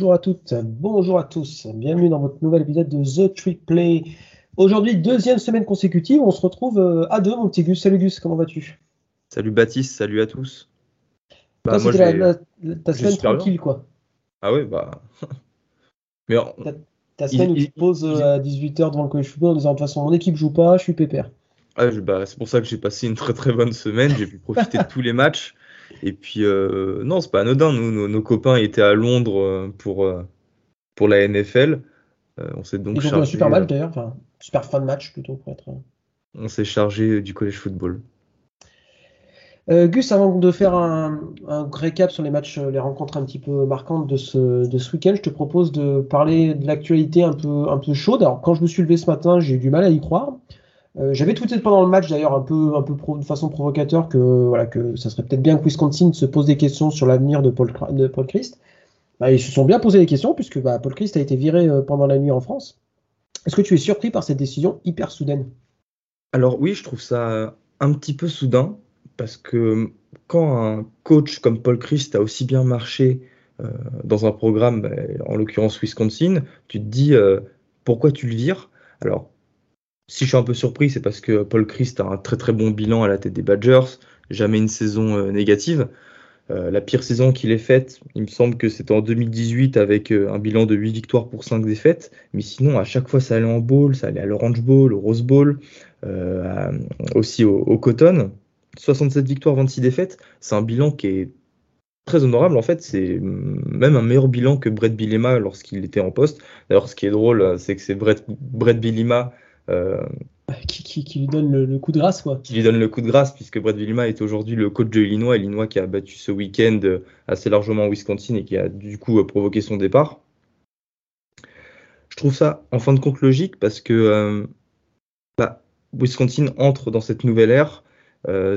Bonjour à toutes, bonjour à tous. Bienvenue dans votre nouvel épisode de The Trick Play. Aujourd'hui, deuxième semaine consécutive, on se retrouve euh, à deux, mon petit Gus. Salut Gus, comment vas-tu? Salut Baptiste, salut à tous. Bah, moi, la, ta semaine tranquille, quoi. Ah ouais, bah. Mais ta, semaine où tu te poses euh, à 18h devant le college football en disant de toute façon, mon équipe joue pas, je suis pépère. Ah, bah, c'est pour ça que j'ai passé une très très bonne semaine. J'ai pu profiter de tous les matchs. Et puis, euh, non, c'est pas anodin. Nous, nos, copains étaient à Londres euh, pour, euh, pour la NFL. on s'est donc Ils ont un super match d'ailleurs, enfin, super fin de match plutôt pour être. On s'est chargé du college football. Gus, avant de faire un, un, récap sur les matchs, les rencontres un petit peu marquantes de ce, de ce week-end, je te propose de parler de l'actualité un peu, un peu chaude. Alors, quand je me suis levé ce matin, j'ai eu du mal à y croire. Euh, j'avais tweeté pendant le match d'ailleurs un peu, un peu de façon provocateur que ça serait peut-être bien que Wisconsin se pose des questions sur l'avenir de Paul, Christ. Bah, ils se sont bien posé des questions puisque bah, Paul Christ a été viré euh, pendant la nuit en France. Est-ce que tu es surpris par cette décision hyper soudaine? Alors oui, je trouve ça un petit peu soudain parce que quand un coach comme Paul Christ a aussi bien marché euh, dans un programme, bah, en l'occurrence Wisconsin, tu te dis pourquoi tu le vires? Alors si je suis un peu surpris, c'est parce que Paul Christ a un très très bon bilan à la tête des Badgers, jamais une saison euh, négative. Euh, la pire saison qu'il ait faite, il me semble que c'était en 2018 avec euh, un bilan de 8 victoires pour 5 défaites. Mais sinon, à chaque fois, ça allait en bowl, ça allait à l'Orange Bowl, au Rose Bowl, aussi au, Cotton. 67 victoires, 26 défaites. C'est un bilan qui est très honorable. En fait, c'est même un meilleur bilan que Brett Bilema lorsqu'il était en poste. D'ailleurs, ce qui est drôle, c'est que c'est Brett, Brett Bilema euh, qui, lui donne le, coup de grâce, quoi. Qui lui donne le coup de grâce, puisque Brett Vilma est aujourd'hui le coach de Illinois, Illinois qui a battu ce week-end euh, assez largement Wisconsin et qui a du coup euh, provoqué son départ. Je trouve ça en fin de compte logique parce que bah, Wisconsin entre dans cette nouvelle ère,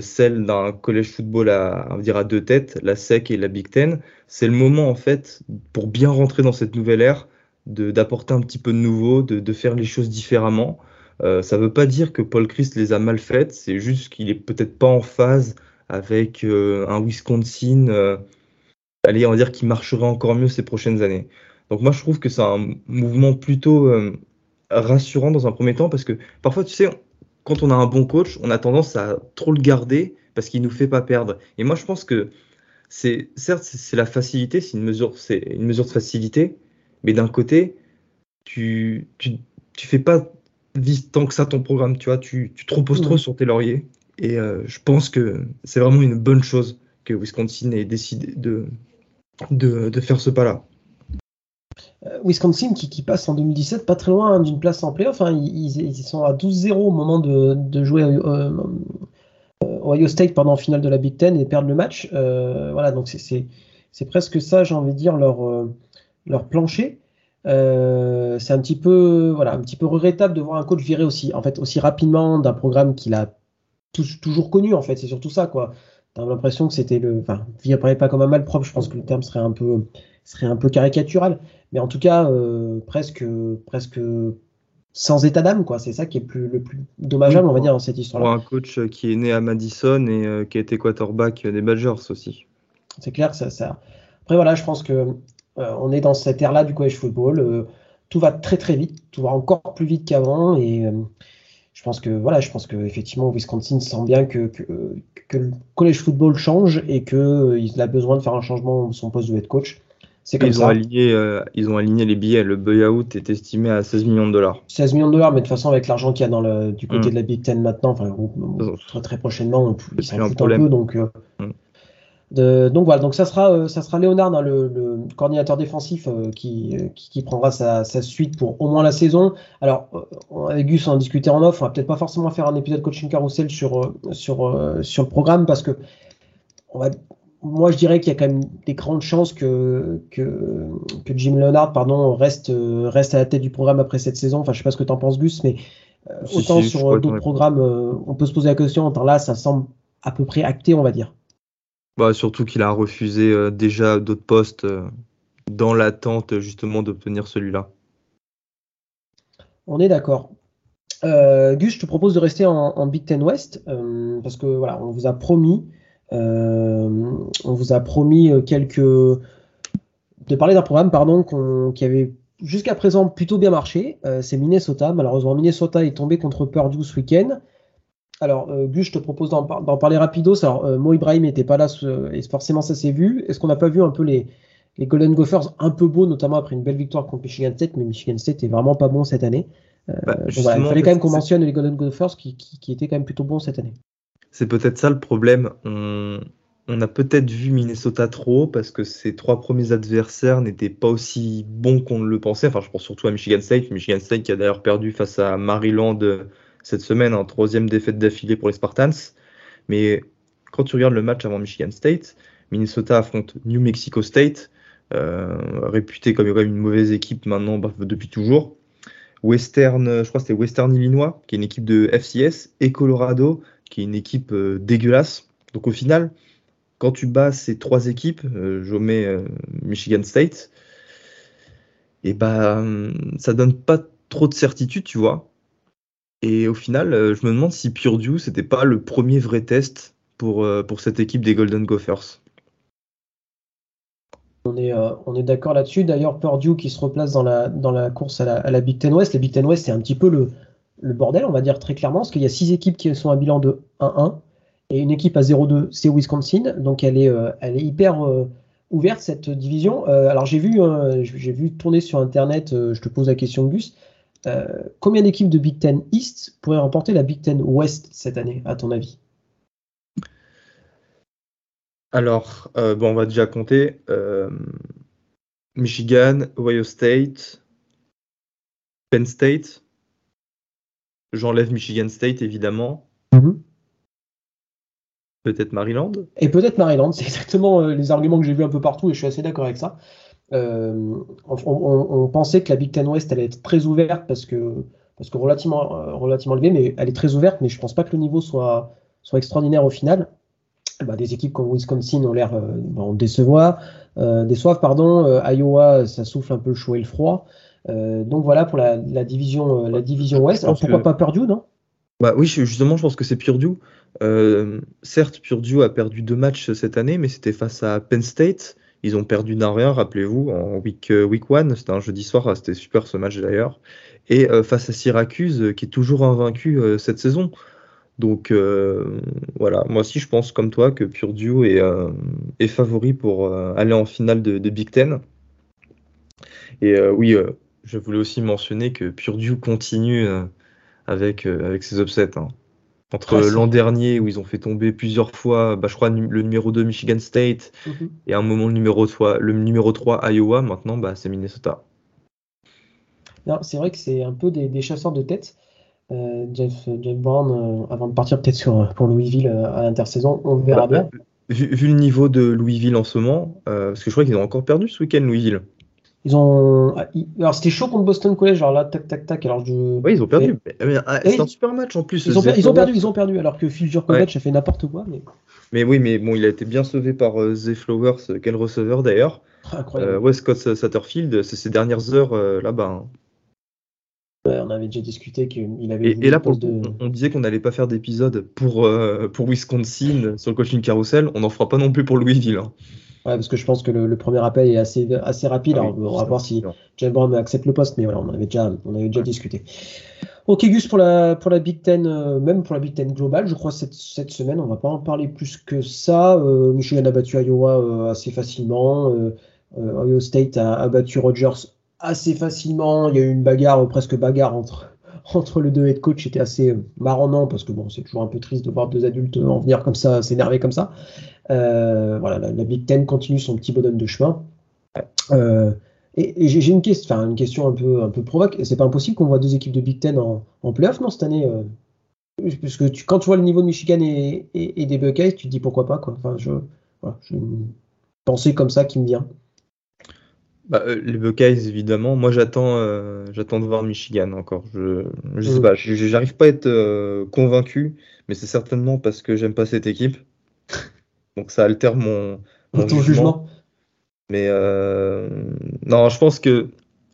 celle d'un collège football à, dire à deux têtes, la SEC et la Big Ten. C'est le moment en fait pour bien rentrer dans cette nouvelle ère, d'apporter un petit peu de nouveau, de, de faire les choses différemment. Euh, ça ne veut pas dire que Paul Christ les a mal faites, c'est juste qu'il est peut-être pas en phase avec euh, un Wisconsin, euh, allez, on va dire qui marcherait encore mieux ces prochaines années. Donc moi je trouve que c'est un mouvement plutôt rassurant dans un premier temps parce que parfois tu sais, quand on a un bon coach, on a tendance à trop le garder parce qu'il nous fait pas perdre. Et moi je pense que c'est certes c'est la facilité, c'est une mesure, une mesure de facilité, mais d'un côté tu, tu tu fais pas vise tant que ça ton programme, tu vois, tu, tu te reposes trop sur tes lauriers. Et euh, je pense que c'est vraiment une bonne chose que Wisconsin ait décidé de, de, faire ce pas-là. Euh, Wisconsin qui, passe en 2017 pas très loin d'une place en playoff. Hein. Ils, ils, sont à 12-0 au moment de, de jouer euh, Ohio State pendant la finale de la Big Ten et perdre le match. voilà, donc c'est presque ça, j'ai envie de dire, leur, leur plancher. Euh, c'est un petit peu voilà un petit peu regrettable de voir un coach virer aussi en fait aussi rapidement d'un programme qu'il a toujours connu en fait. C'est surtout ça quoi. T'as l'impression que c'était le enfin virer pas comme un mal propre je pense que le terme serait un peu serait un peu caricatural. Mais en tout cas euh, presque presque sans état d'âme quoi. C'est ça qui est plus le plus dommageable on va dire dans cette histoire là un coach qui est né à Madison et euh, qui a été quarterback des Badgers aussi. C'est clair ça ça. Après voilà je pense que on est dans cette ère-là du college football. Euh, tout va très très vite, tout va encore plus vite qu'avant et euh, je pense que voilà, je pense que effectivement Wisconsin sent bien que, que, le college football change et que il a besoin de faire un changement de son poste de head coach. C'est comme ils ça. Ont aligné, ils ont aligné les billets. Le buyout est estimé à 16 millions de dollars. 16 millions de dollars, mais de toute façon, avec l'argent qu'il y a dans le, du côté mm. de la Big Ten maintenant, enfin, très, très prochainement, il s'en un peu. Donc, donc voilà, donc ça sera, euh, ça sera Léonard, hein, le, coordinateur défensif, euh, qui, qui, prendra sa, suite pour au moins la saison. Alors, euh, avec Gus, on en discutait en off, on va peut-être pas forcément faire un épisode coaching carousel sur, sur, sur le programme parce que on va, moi je dirais qu'il y a quand même des grandes chances que, que, que Jim Leonard pardon, reste, reste à la tête du programme après cette saison. Enfin, je sais pas ce que tu en penses, Gus, mais autant sur d'autres programmes, on peut se poser la question, autant là, ça semble à peu près acté, on va dire. Bah, surtout qu'il a refusé euh, déjà d'autres postes euh, dans l'attente justement d'obtenir celui-là. On est d'accord. Euh, Gus, je te propose de rester en, Big Ten West parce que voilà, on vous a promis, on vous a promis quelques de parler d'un programme pardon, qui avait jusqu'à présent plutôt bien marché. c'est Minnesota. Malheureusement, Minnesota est tombé contre Purdue ce week-end. Alors, Gus, je te propose d'en, parler rapidos. Alors, Mo Ibrahim n'était pas là, et forcément ça s'est vu. Est-ce qu'on n'a pas vu un peu les, les Golden Gophers un peu beaux, notamment après une belle victoire contre Michigan State, mais Michigan State est vraiment pas bon cette année. Euh, bah, il fallait quand même qu'on mentionne les Golden Gophers qui, qui, étaient quand même plutôt bons cette année. C'est peut-être ça le problème. On, on a peut-être vu Minnesota trop parce que ses trois premiers adversaires n'étaient pas aussi bons qu'on le pensait. Enfin, je pense surtout à Michigan State. Michigan State qui a d'ailleurs perdu face à Maryland euh, cette semaine, en troisième défaite d'affilée pour les Spartans. Mais quand tu regardes le match avant Michigan State, Minnesota affronte New Mexico State, euh, réputé comme une mauvaise équipe maintenant bah, depuis toujours. Western, je crois que c'était Western Illinois, qui est une équipe de FCS, et Colorado, qui est une équipe euh, dégueulasse. Donc au final, quand tu bats ces trois équipes, euh, je mets Michigan State, et bah ça donne pas trop de certitude, tu vois. Et au final, je me demande si Purdue, c'était pas le premier vrai test pour, pour cette équipe des Golden Gophers. On est, euh, est d'accord là-dessus. D'ailleurs, Purdue qui se replace dans la, dans la course à la, Big Ten West. La Big Ten West, c'est un petit peu le, bordel, on va dire très clairement, parce qu'il y a six équipes qui sont à bilan de 1-1 et une équipe à 0-2, c'est Wisconsin. Donc elle est, euh, elle est hyper euh, ouverte, cette division. alors j'ai vu, j'ai vu tourner sur Internet, je te pose la question, Gus. Combien d'équipes de Big Ten East pourraient remporter la Big Ten West cette année, à ton avis? Alors, euh, bon, on va déjà compter. Euh, Michigan, Ohio State, Penn State. J'enlève Michigan State, évidemment. Mhm. Peut-être Maryland. Et peut-être Maryland, c'est exactement euh, les arguments que j'ai vus un peu partout et je suis assez d'accord avec ça. On, pensait que la Big Ten West allait être très ouverte parce que, parce que relativement, relativement élevée, mais elle est très ouverte, mais je pense pas que le niveau soit, soit extraordinaire au final. Bah, des équipes comme Wisconsin ont l'air euh, décevoir, euh, déçoivent. Pardon. Euh, Iowa, ça souffle un peu le chaud et le froid. donc voilà pour la, division, la division Ouest. pourquoi pas Purdue, non? Bah oui, justement, je pense que c'est Purdue. certes, Purdue a perdu deux matchs cette année, mais c'était face à Penn State. Ils ont perdu d'un rien, rappelez-vous, en week, week one. C'était un jeudi soir, c'était super ce match d'ailleurs. Et face à Syracuse, qui est toujours invaincu cette saison. Donc euh, voilà, moi aussi je pense comme toi que Purdue est, euh, favori pour euh, aller en finale de, Big Ten. Et oui, je voulais aussi mentionner que Purdue continue avec, avec ses upsets. Hein. Entre l'an dernier où ils ont fait tomber plusieurs fois, bah, je crois, le numéro 2 Michigan State mhm. et à un moment le numéro 3, le numéro 3 Iowa, maintenant bah, c'est Minnesota. C'est vrai que c'est un peu des, des chasseurs de tête. Euh, Jeff, Jeff Brown, euh, avant de partir peut-être sur pour Louisville euh, à l'intersaison, on verra bien. Vu, le niveau de Louisville en ce moment, parce que je crois qu'ils ont encore perdu ce week-end Louisville. Ils ont. Ah, alors c'était chaud contre Boston College, genre là, tac, tac, tac. Alors je. Oui, ils ont perdu. Ah, c'est un super match en plus. Ils ont, perdu, ils ont perdu. Alors que Phil Jurkovic a fait n'importe quoi. Mais... mais oui, mais bon, il a été bien sauvé par euh, Zay Flowers, quel receveur d'ailleurs. Incroyable. West Scott Satterfield, c'est ses dernières heures là-bas. Hein on avait déjà discuté qu'il avait. Et, et là, pour on disait qu'on n'allait pas faire d'épisode pour, euh, pour Wisconsin sur le coaching carousel. On n'en fera pas non plus pour Louisville. Hein. Ouais, parce que je pense que le, premier appel est assez, assez rapide. Ah on va voir si John Brown accepte le poste, mais voilà, on avait déjà, on avait déjà discuté. Ok, Gus, pour la, pour la Big Ten, euh, même pour la Big Ten globale, je crois cette, cette semaine, on va pas en parler plus que ça. Euh, Michigan a battu Iowa assez facilement. Ohio State a, a battu Rogers assez facilement. Il y a eu une bagarre, presque bagarre entre, entre les deux head coach. C'était assez euh, marrant, parce que bon, c'est toujours un peu triste de voir deux adultes en venir comme ça, s'énerver comme ça. Euh, voilà, la, Big Ten continue son petit bonhomme de chemin. Euh, et, j'ai une, question, une question un peu, un peu provoque. C'est pas impossible qu'on voit deux équipes de Big Ten en, en playoff, non, cette année Parce que tu, quand tu vois le niveau de Michigan et, des Buckeyes, tu te dis pourquoi pas, quoi. Enfin, je, voilà, une pensée comme ça qui me vient. Bah, euh, les Buckeyes, évidemment. Moi, j'attends, euh, j'attends de voir Michigan encore. Je, je sais mm. pas, j'arrive pas à être euh, convaincu, mais c'est certainement parce que j'aime pas cette équipe. Donc ça altère mon, jugement. Mais non, je pense que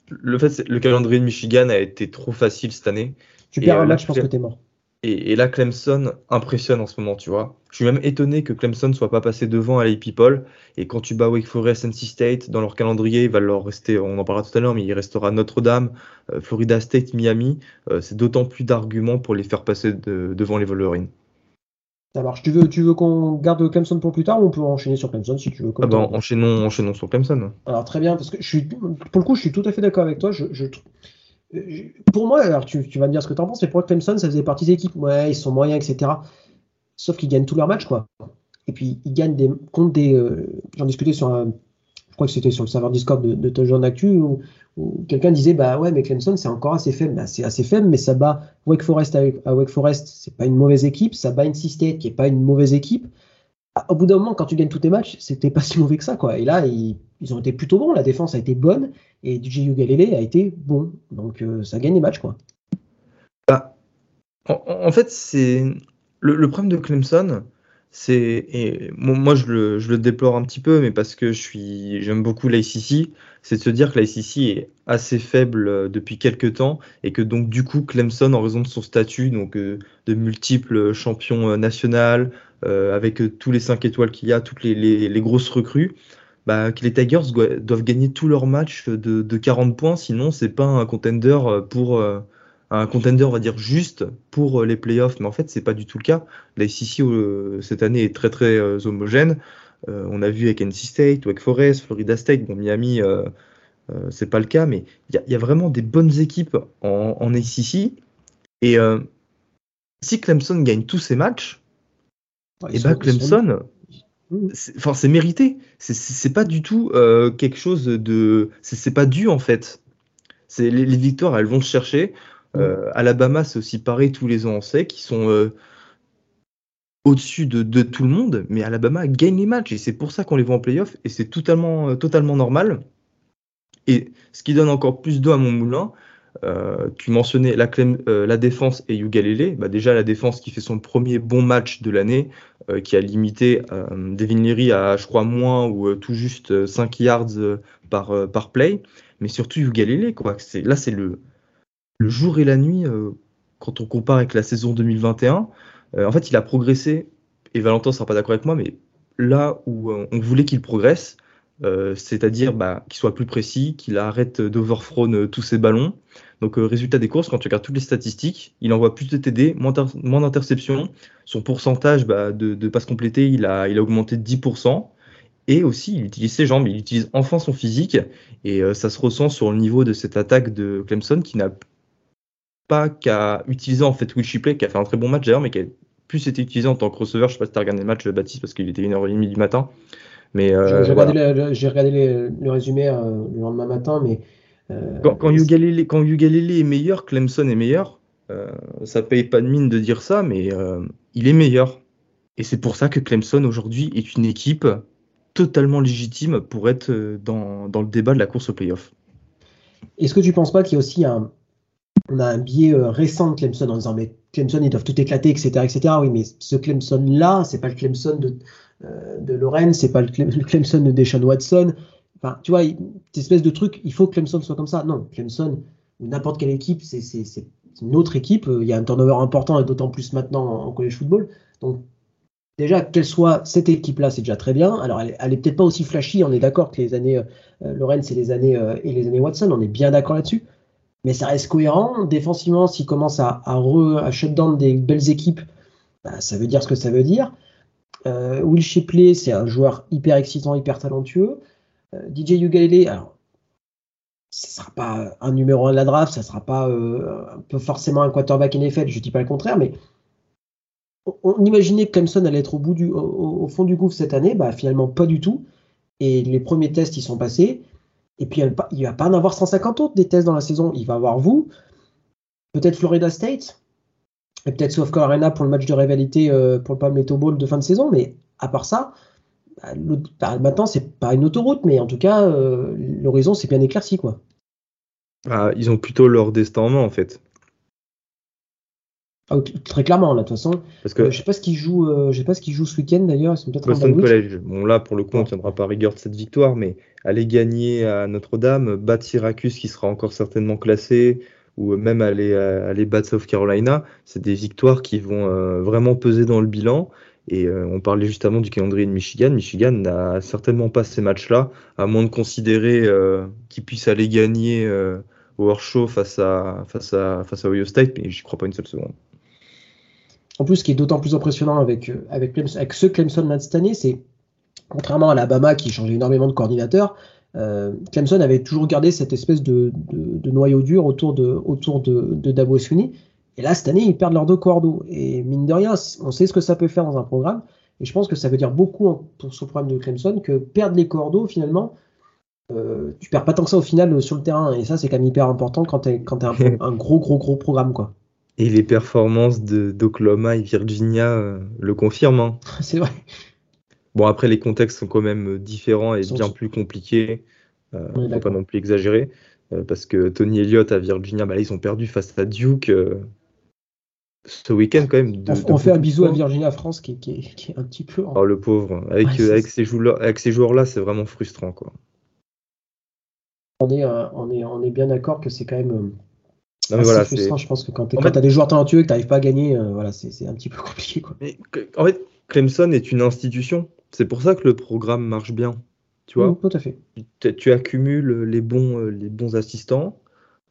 le fait, le calendrier de Michigan a été trop facile cette année. Tu perds un match, je pense que t'es mort. Et, là, Clemson impressionne en ce moment, tu vois. Je suis même étonné que Clemson soit pas passé devant à la People. Et quand tu bats Wake Forest, NC State, dans leur calendrier, il va leur rester, on en parlera tout à l'heure, mais il restera Notre-Dame, euh, Florida State, Miami. Euh, c'est d'autant plus d'arguments pour les faire passer devant les Wolverines. Alors, Tu veux, tu veux qu'on garde Clemson pour plus tard ou on peut enchaîner sur Clemson si tu veux ah ben, enchaînons, enchaînons sur Clemson. Alors très bien, parce que je suis, pour le coup, je suis tout à fait d'accord avec toi. Je, je, pour moi, alors tu, vas me dire ce que tu en penses, mais pour Clemson, ça faisait partie des équipes. Ouais, ils sont moyens, etc. Sauf qu'ils gagnent tous leurs matchs, quoi. Et puis, ils gagnent des, contre des. Euh, j'en discutais sur un. Je crois que c'était sur le serveur Discord de, de Tojon Actu, où, quelqu'un disait Bah ouais, mais Clemson, c'est encore assez faible. Bah, c'est assez faible, mais ça bat Wake Forest à, Wake Forest, c'est pas une mauvaise équipe. Ça bat NC State, qui est pas une mauvaise équipe. Ah, au bout d'un moment, quand tu gagnes tous tes matchs, c'était pas si mauvais que ça, quoi. Et là, ils, ont été plutôt bons. La défense a été bonne et DJ Ugalele a été bon. Donc euh, ça gagne les matchs, quoi. Bah, en, fait, c'est le, problème de Clemson. C'est et moi je le, déplore un petit peu, mais parce que je suis j'aime beaucoup l'ICC, c'est de se dire que l'ICC est assez faible euh, depuis quelques temps et que donc du coup Clemson, en raison de son statut donc euh, de multiples champions national, avec tous les 5 étoiles qu'il y a, toutes les, grosses recrues, bah, que les Tigers doivent gagner tous leurs matchs de, 40 points, sinon c'est pas un contender pour euh, un contender on va dire juste pour euh, les playoffs. Mais en fait c'est pas du tout le cas. La SEC euh, cette année est très très homogène. on a vu avec NC State, Wake Forest, Florida State, bon Miami c'est pas le cas, mais il y, a vraiment des bonnes équipes en, en ACC. Et si Clemson gagne tous ses matchs, et eh ben Clemson, Enfin, c'est mérité. C'est pas du tout euh, quelque chose de. C'est pas dû en fait. Les, les victoires, elles vont se chercher. Euh, Alabama, c'est aussi pareil tous les ans, on sait qu'ils sont euh, au-dessus de, de, tout le monde, mais Alabama gagne les matchs et c'est pour ça qu'on les voit en playoff et c'est totalement, totalement normal. Et ce qui donne encore plus d'eau à mon moulin, euh, tu mentionnais la, euh, défense et Ugalele. Bah déjà, la défense qui fait son premier bon match de l'année, euh, qui a limité Devin Leary à, je crois, moins ou tout juste 5 yards par, par play. Mais surtout Ugalele, quoi. Là, c'est le, le jour et la nuit quand on compare avec la saison 2021. en fait, il a progressé, et Valentin sera pas d'accord avec moi, mais là où on voulait qu'il progresse, euh, c'est-à-dire bah, qu'il soit plus précis, qu'il arrête d'overthrown tous ses ballons. Donc, euh, résultat des courses, quand tu regardes toutes les statistiques, il envoie plus de TD, moins, d'interceptions. Son pourcentage bah, de, de, passes complétées, il a, il a augmenté de 10%. Et aussi, il utilise ses jambes, il utilise enfin son physique. Et euh, ça se ressent sur le niveau de cette attaque de Clemson qui n'a pas qu'à utiliser en fait Will Shipley, qui a fait un très bon match d'ailleurs, mais qui a plus été utilisé en tant que receveur. Je sais pas si tu as regardé le match, Baptiste, parce qu'il était 1h30 du matin. Mais euh, j'ai regardé, le, résumé euh, le lendemain matin, mais euh, quand, quand, Ugalele, est meilleur, Clemson est meilleur. ça paye pas de mine de dire ça, mais il est meilleur. Et c'est pour ça que Clemson aujourd'hui est une équipe totalement légitime pour être dans, dans, le débat de la course au playoff. Est-ce que tu penses pas qu'il y a aussi un, on a un biais récent de Clemson en disant mais Clemson ils doivent tout éclater etc etc oui mais ce Clemson là c'est pas le Clemson de, de Lorraine, c'est pas le, Clemson de Deshaun Watson. Enfin, tu vois, cette espèce de truc, il faut que Clemson soit comme ça. Non, Clemson ou n'importe quelle équipe, c'est une autre équipe. Il y a un turnover important et d'autant plus maintenant en college football. Donc, déjà, qu'elle soit cette équipe-là, c'est déjà très bien. Alors, elle, est peut-être pas aussi flashy. On est d'accord que les années euh, Lorraine, c'est les années euh, et les années Watson. On est bien d'accord là-dessus. Mais ça reste cohérent. Défensivement, s'il commence à, à, à shut down des belles équipes, bah, ça veut dire ce que ça veut dire. Euh, Will Shipley, c'est un joueur hyper excitant, hyper talentueux. Euh, DJ Ugalele, alors, ce ne sera pas un numéro 1 de la draft, ça ne sera pas euh, un peu forcément un quarterback NFL, je ne dis pas le contraire, mais on, imaginait que Clemson allait être au, fond du gouffre cette année, bah, finalement pas du tout. Et les premiers tests, ils sont passés. Et puis, il ne va pas en avoir 150 autres des tests dans la saison. Il va avoir vous, peut-être Florida State, et peut-être South Carolina pour le match de rivalité euh, pour le Palmetto Bowl de fin de saison, mais à part ça, bah, bah, maintenant c'est pas une autoroute, mais en tout cas euh, l'horizon c'est bien éclairci quoi. Ah, ils ont plutôt leur destin en main en fait. Ah, très clairement là de toute façon. Parce que euh, je sais pas ce qu'ils jouent, je sais pas ce qu'ils jouent ce week-end d'ailleurs. Ils sont peut-être Boston College. Bon là pour le coup on tiendra pas rigueur de cette victoire, mais aller gagner à Notre-Dame, battre Syracuse qui sera encore certainement classé, ou même aller, aller battre South Carolina, c'est des victoires qui vont vraiment peser dans le bilan. Et on parlait justement du calendrier de Michigan. Michigan n'a certainement pas ces matchs-là, à moins de considérer qu'ils puissent aller gagner au Warshaw face à, face, à, face à Ohio State, mais j'y crois pas une seule seconde. En plus, ce qui est d'autant plus impressionnant avec, avec, avec ce Clemson cette année, c'est contrairement à l'Alabama qui changeait énormément de coordinateur, euh, Clemson avait toujours gardé cette espèce de, noyau dur autour de, autour de, de Dabo Et là, cette année, ils perdent leurs deux cordeaux. Et mine de rien, on sait ce que ça peut faire dans un programme. Et je pense que ça veut dire beaucoup pour ce programme de Clemson que perdre les cordeaux, finalement, euh, tu perds pas tant que ça au final euh, sur le terrain. Et ça, c'est quand même hyper important quand tu quand un, un, gros, gros, gros programme. quoi. Et les performances d'Oklahoma et Virginia euh, le confirment. Hein. c'est vrai. Bon, après, les contextes sont quand même euh, différents et bien plus compliqués. Euh, on ne faut pas non plus exagérer. Euh, parce que Tony Elliott à Virginia, bah, ils ont perdu face à Duke ce week-end quand même. on, fait un bisou à Virginia France qui, est un petit peu. Oh, le pauvre. Avec, avec, ces joueurs-là, c'est vraiment frustrant. Quoi. On, est, on, est, on est bien d'accord que c'est quand même. voilà, frustrant. Je pense que quand tu as des joueurs talentueux et que tu n'arrives pas à gagner, voilà, c'est un petit peu compliqué. Quoi. Mais, en fait, Clemson est une institution. C'est pour ça que le programme marche bien. Tu vois Tout à fait. Tu, accumules les bons, euh, les bons assistants.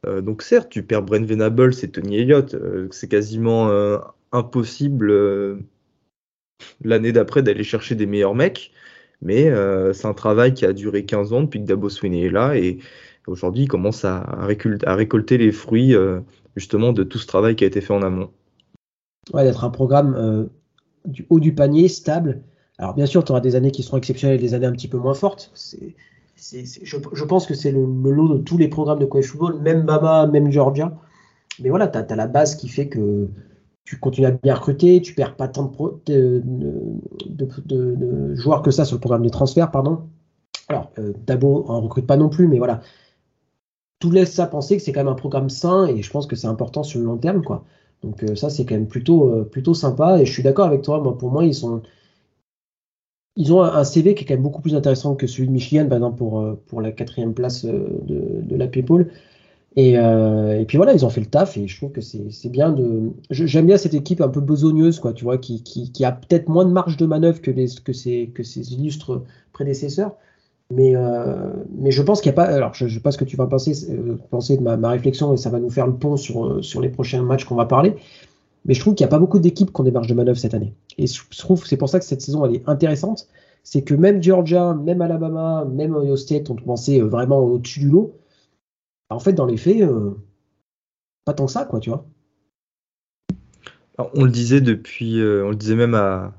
Euh, donc certes, tu perds Brent Venables et Tony Elliott. Euh, c'est quasiment impossible l'année d'après d'aller chercher des meilleurs mecs. Mais c'est un travail qui a duré 15 ans depuis que Dabo Swinney est là. Et aujourd'hui, il commence à, à récolter les fruits justement de tout ce travail qui a été fait en amont. Ouais, d'être un programme du haut du panier, stable, alors bien sûr, tu auras des années qui seront exceptionnelles et des années un petit peu moins fortes. je, pense que c'est le, lot de tous les programmes de college football, même Bama, même Georgia. Mais voilà, tu as, la base qui fait que tu continues à bien recruter, tu perds pas tant de, de, joueurs que ça sur le programme de transfert, pardon. Alors, euh, Dabo en recrute pas non plus, mais voilà. Tout laisse ça penser que c'est quand même un programme sain et je pense que c'est important sur le long terme, quoi. Donc euh, ça, c'est quand même plutôt, euh, plutôt sympa et je suis d'accord avec toi. Moi, pour moi, ils sont, ils ont un CV qui est quand même beaucoup plus intéressant que celui de Michigan, par exemple, pour, euh, pour la quatrième place euh, de, la People. Et, euh, et, puis voilà, ils ont fait le taf et je trouve que c'est bien de. J'aime bien cette équipe un peu besogneuse, quoi, tu vois, qui, qui, a peut-être moins de marge de manœuvre que, les, que, ses, que ses illustres prédécesseurs. Mais, mais je pense qu'il n'y a pas. Alors, je ne sais pas ce que tu vas penser, penser de ma, ma, réflexion et ça va nous faire le pont sur, sur les prochains matchs qu'on va parler. Mais je trouve qu'il n'y a pas beaucoup d'équipes qui ont des marges de manœuvre cette année. Et je trouve c'est pour ça que cette saison elle est intéressante. C'est que même Georgia, même Alabama, même Ohio State ont commencé euh, vraiment au-dessus du lot. En fait, dans les faits, euh, pas tant que ça, quoi, tu vois. on le disait depuis, euh, on le disait même à,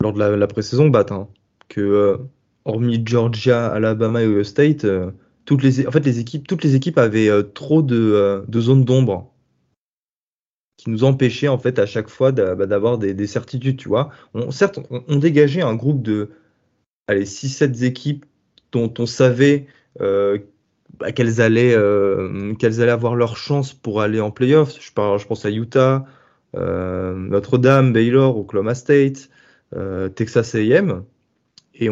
lors de la, pré-saison, Bat, hein, que hormis Georgia, Alabama et Ohio State, toutes les, en fait, équipes, avaient trop de zones d'ombre qui nous empêchait en fait à chaque fois bah, d'avoir des, certitudes, tu vois. Certes, on, dégageait un groupe de allez, 6-7 équipes dont on savait euh, bah, qu'elles allaient, euh, qu'elles allaient avoir leur chance pour aller en playoffs. Je, pense à Utah, euh, Notre-Dame, Baylor, Oklahoma State, Texas AM. Et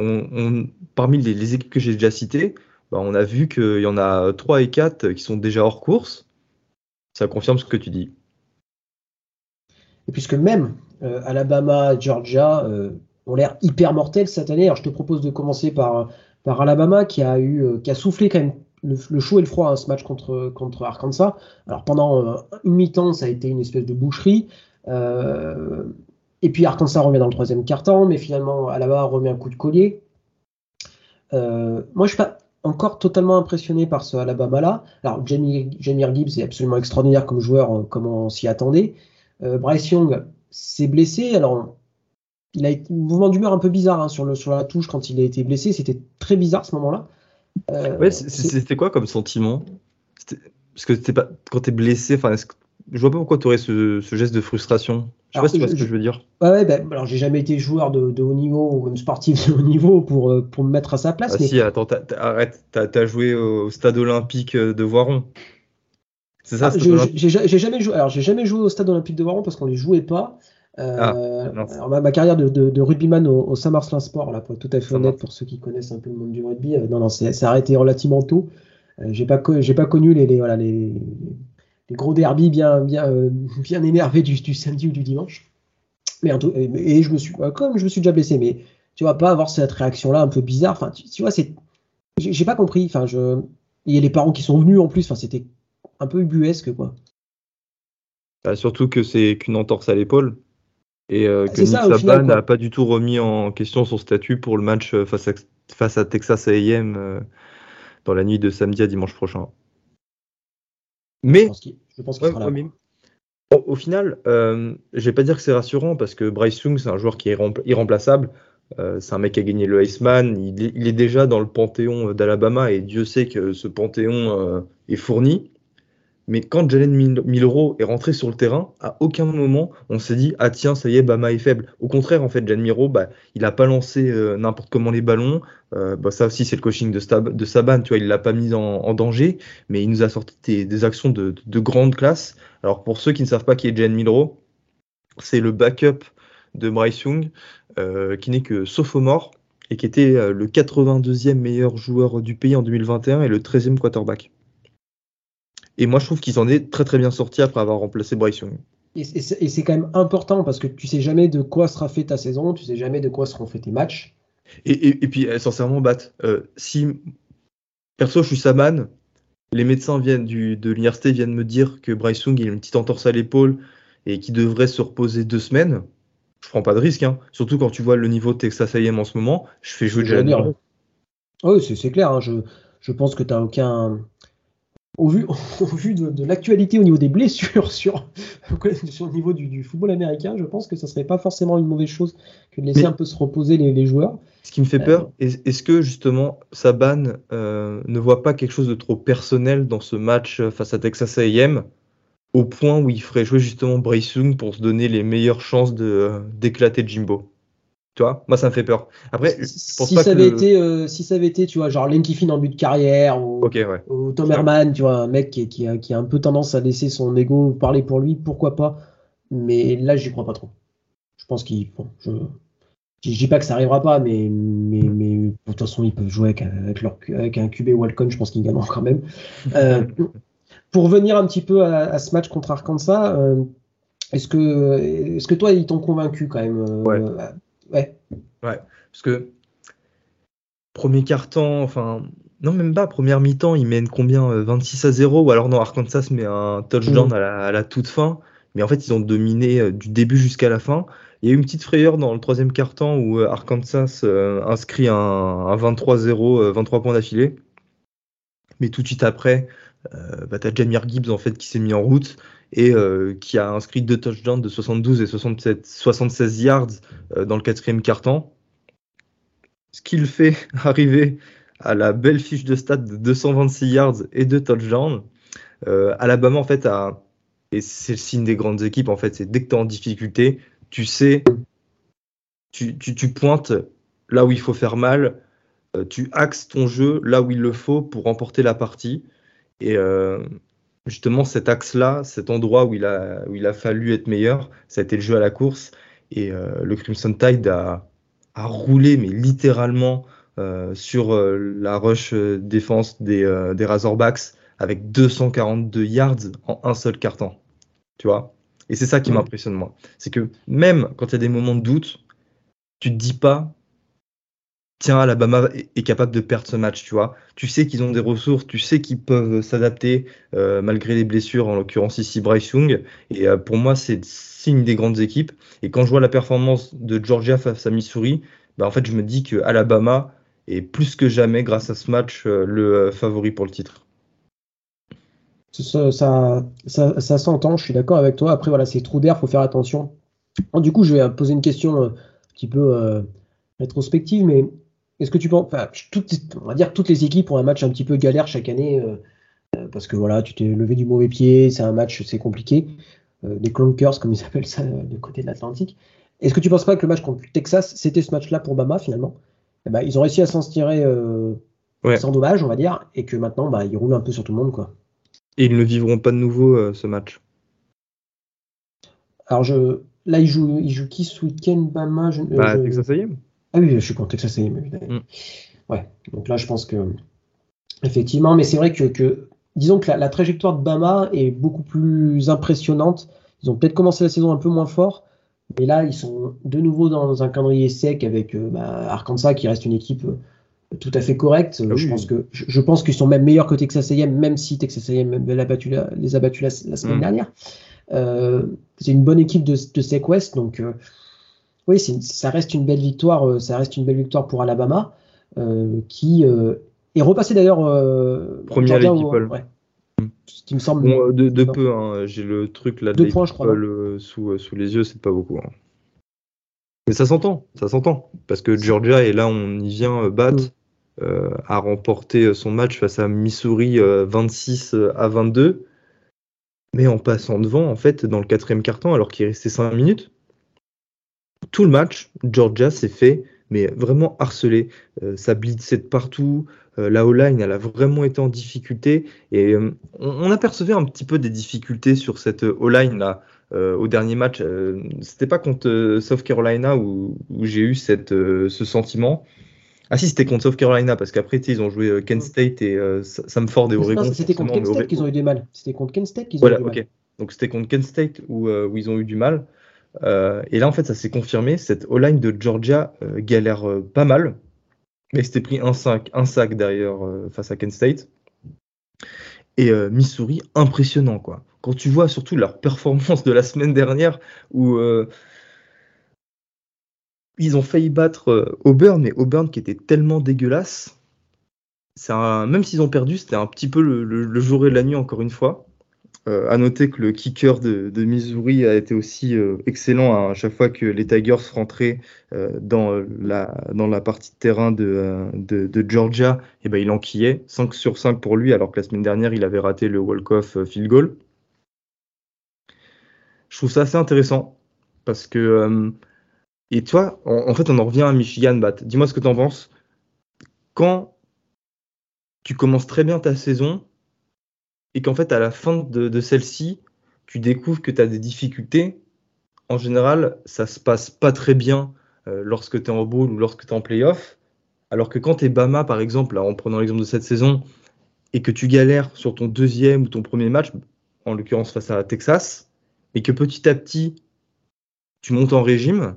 parmi les, équipes que j'ai déjà citées, bah, on a vu qu'il y en a 3 et 4 qui sont déjà hors course. Ça confirme ce que tu dis. Et puisque même euh, Alabama, Georgia euh, ont l'air hyper mortels cette année. Alors je te propose de commencer par, par Alabama qui a eu euh, soufflé quand même le, chaud et le froid à ce match contre, contre Arkansas. Alors pendant une mi-temps, ça a été une espèce de boucherie. et puis Arkansas revient dans le troisième quart-temps, mais finalement Alabama remet un coup de collier. moi, je suis pas encore totalement impressionné par ce Alabama-là. Alors, Jamie, Jamie Gibbs est absolument extraordinaire comme joueur, comme on s'y attendait. Euh, Bryce Young s'est blessé. Alors, il a été un mouvement d'humeur un peu bizarre hein, sur, le, sur la touche quand il a été blessé. C'était très bizarre ce moment-là. Euh, c'était quoi comme sentiment? Parce que pas, quand tu es blessé, enfin, je vois pas pourquoi tu aurais ce, geste de frustration. Je sais pas si tu vois ce que je veux dire. Ouais, ben, alors j'ai jamais été joueur de, haut niveau ou même sportif de haut niveau pour, euh, pour me mettre à sa place. Ah si, attends, arrête, t'as as joué au stade olympique de Voiron. C'est ça. Ah, j'ai jamais joué. Alors j'ai jamais joué au stade olympique de Voiron parce qu'on les jouait pas. Euh, ah, ma, carrière de, de, rugbyman au, au Saint-Marcelin Sport, là, pour être tout à fait honnête, pour ceux qui connaissent un peu le monde du rugby, euh, non, non, c'est arrêté relativement tôt. Euh, j'ai pas, j'ai pas connu les, les, voilà, les, gros derbies bien, bien, bien énervés du, du, samedi ou du dimanche. Mais et, je me suis, comme je me suis déjà blessé, mais tu vas pas avoir cette réaction-là un peu bizarre. Enfin, tu, vois, c'est, j'ai pas compris. Enfin, je, il y a les parents qui sont venus en plus. Enfin, c'était un peu ubuesque, quoi. Bah, surtout que c'est qu'une entorse à l'épaule et euh, que Nick Saban n'a pas du tout remis en question son statut pour le match euh, face à, face à Texas A&M euh, dans la nuit de samedi à dimanche prochain. Mais, je pense qu'il sera là. au final, je vais pas dire que c'est rassurant parce que Bryce Young, c'est un joueur qui est irremplaçable. c'est un mec qui a gagné le Iceman. Il est déjà dans le panthéon d'Alabama et Dieu sait que ce panthéon est fourni. Mais quand Jalen Milro est rentré sur le terrain, à aucun moment on s'est dit ah tiens ça y est Bama est faible. Au contraire en fait Jalen Milro bah, il a pas lancé euh, n'importe comment les ballons. Euh, bah, ça aussi c'est le coaching de, de Saban tu vois il l'a pas mis en, danger mais il nous a sorti des, actions de, grande classe. Alors pour ceux qui ne savent pas qui est Jalen Milro, c'est le backup de Bryce Young euh, qui n'est que sophomore et qui était le 82e meilleur joueur du pays en 2021 et le 13e quarterback. Et moi, je trouve qu'ils en est très très bien sortis après avoir remplacé Bryce Young. Et c'est quand même important parce que tu sais jamais de quoi sera fait ta saison, tu sais jamais de quoi seront faits tes matchs. Et, et, puis, euh, sincèrement, Bat, euh, si perso, je suis Saman, les médecins viennent du, de l'université viennent me dire que Bryce Young il a une petite entorse à l'épaule et qu'il devrait se reposer deux semaines, je prends pas de risque. Hein. Surtout quand tu vois le niveau de Texas A&M en ce moment, je fais jouer Jalen. Oui, c'est clair. Hein. Je, je, pense que tu n'as aucun au vu, vu de, l'actualité au niveau des blessures sur, sur le niveau du, football américain, je pense que ça serait pas forcément une mauvaise chose que de laisser un peu se reposer les, joueurs. Ce qui me fait peur, euh, est-ce que justement Saban euh, ne voit pas quelque chose de trop personnel dans ce match face à Texas A&M au point où il ferait jouer justement Bryce Young pour se donner les meilleures chances d'éclater Jimbo? Tu vois, moi ça me fait peur. Après, si ça avait été, euh, si ça avait été, tu vois, genre Len Kiffin en but de carrière ou, Tom Herman, tu vois, un mec qui, a, qui, a, un peu tendance à laisser son ego parler pour lui, pourquoi pas. Mais là, j'y crois pas trop. Je pense qu'il, bon, je, je dis pas que ça arrivera pas, mais, mais, mais de toute façon, ils peuvent jouer avec, leur, avec un QB Walcon, je pense qu'ils gagneront quand même. Euh, pour revenir un petit peu à, ce match contre Arkansas, euh, est-ce que, est-ce que toi, ils t'ont convaincu quand même ouais. Ouais. Ouais, parce que premier quart-temps, enfin, non, même pas, première mi-temps, ils mènent combien 26 euh, à 0 Ou alors non, Arkansas met un touchdown mm. à, la, toute fin. Mais en fait, ils ont dominé euh, du début jusqu'à la fin. Il y a eu une petite frayeur dans le troisième quart-temps où euh, Arkansas inscrit un, 23-0, 23 points d'affilée. Mais tout de suite après, bah, tu as Jamir Gibbs en fait, qui s'est mis en route et euh, qui a inscrit deux touchdowns de 72 et 67, 76 yards euh, dans le quatrième quart-temps. Ce qui le fait arriver à la belle fiche de stade de 226 yards et deux touchdowns. Euh, Alabama, en fait, et c'est le signe des grandes équipes, en fait, c'est dès que tu es en difficulté, tu sais, tu, pointes là où il faut faire mal, tu axes ton jeu là où il le faut pour remporter la partie. Et, justement cet axe-là, cet endroit où il, a, où il a fallu être meilleur, ça a été le jeu à la course. Et euh, le Crimson Tide a, a, roulé, mais littéralement, euh, sur euh, la rush défense des, des, Razorbacks avec 242 yards en un seul carton. Tu vois? Et c'est ça qui m'impressionne, moi. C'est que même quand il y a des moments de doute, tu te dis pas tiens, Alabama est capable de perdre ce match, tu vois. Tu sais qu'ils ont des ressources, tu sais qu'ils peuvent s'adapter euh, malgré les blessures, en l'occurrence ici Bryce Young. Et euh, pour moi, c'est signe des grandes équipes. Et quand je vois la performance de Georgia face à Missouri, bah, en fait, je me dis que Alabama est plus que jamais, grâce à ce match, euh, le favori pour le titre. Ça, ça, s'entend, je suis d'accord avec toi. Après, voilà, c'est trou d'air, faut faire attention. du coup, je vais poser une question qui peut rétrospective, mais est-ce que tu penses, enfin, on va dire toutes les équipes ont un match un petit peu galère chaque année euh, euh, parce que voilà, tu t'es levé du mauvais pied, c'est un match, c'est compliqué. Euh, des clunkers, comme ils appellent ça de côté de l'Atlantique. Est-ce que tu penses pas que le match contre Texas, c'était ce match-là pour Bama finalement? Eh ben, Ils ont réussi à s'en tirer sans dommage, on va dire, et que maintenant, bah, ils roulent un peu sur tout le monde. Quoi. Et ils ne vivront pas de nouveau ce match Alors, je... là, ils jouent, ils jouent qui ce week-end Bama? Je... Bah, Texas A&M ah oui, je suis contre Texas A&M, évidemment. Mm. Ouais, donc là, je pense que effectivement, mais c'est vrai que, disons que la, trajectoire de Bama est beaucoup plus impressionnante. Ils ont peut-être commencé la saison un peu moins fort, mais là, ils sont de nouveau dans un calendrier sec avec euh, bah, Arkansas qui reste une équipe euh, tout à fait correcte. Ah je, pense que, je, pense qu'ils sont même meilleurs que Texas A&M, même si Texas A&M les a battus la, semaine mm. dernière. Euh, c'est une bonne équipe de, de SEC West, donc oui, ça reste une belle victoire. ça reste une belle victoire pour Alabama, qui est repassé d'ailleurs premier l'équipe. Ouais, ce qui me semble. Bon, de, peu, hein. j'ai le truc là de points, je crois, sous, sous les yeux, c'est pas beaucoup. Hein. Mais ça s'entend, ça s'entend. Parce que Georgia, et là on y vient euh, battre, mm. euh, a remporté euh, son match face à Missouri 26 à 22. Mais en passant devant, en fait, dans le quatrième quart-temps, alors qu'il restait 5 minutes, tout le match, Georgia s'est fait mais vraiment harcelé. ça blitzait de partout. la O-line, elle a vraiment été en difficulté. Et on, apercevait un petit peu des difficultés sur cette O-line là. Euh, au dernier match. Euh, c'était pas contre euh, South Carolina où, j'ai eu cette, ce sentiment. Ah si, c'était contre South Carolina parce qu'après ils ont joué Kent State et Samford et Oregon. C'était contre Kent State qu'ils ont eu du mal. C'était contre Kent State qu'ils ont eu du mal. Donc c'était contre Kent State où, où, ils ont eu du mal. Et là en fait ça s'est confirmé. Cette O-line de Georgia galère pas mal. Mais c'était pris un sac, un derrière face à Kent State. Et Missouri, impressionnant quoi quand tu vois surtout leur performance de la semaine dernière où euh, ils ont failli battre euh, Auburn, mais Auburn qui était tellement dégueulasse. même s'ils ont perdu, c'était un petit peu le, jour et la nuit encore une fois. Euh, à noter que le kicker de, Missouri a été aussi excellent à chaque fois que les Tigers rentraient dans, la, dans la partie de terrain de, de, Georgia, et eh ben, il enquillait 5 sur 5 pour lui, alors que la semaine dernière, il avait raté le walk-off field goal je trouve ça assez intéressant parce que euh, et tu vois, en, fait, on en revient à Michigan, Bat. Dis-moi ce que tu en penses. Quand tu commences très bien ta saison et qu'en fait, à la fin de, celle-ci, tu découvres que tu as des difficultés, en général, ça se passe pas très bien euh, lorsque tu es en bowl ou lorsque tu es en playoff. Alors que quand tu es Bama, par exemple, en prenant l'exemple de cette saison, et que tu galères sur ton deuxième ou ton premier match, en l'occurrence face à Texas, et que petit à petit, tu montes en régime,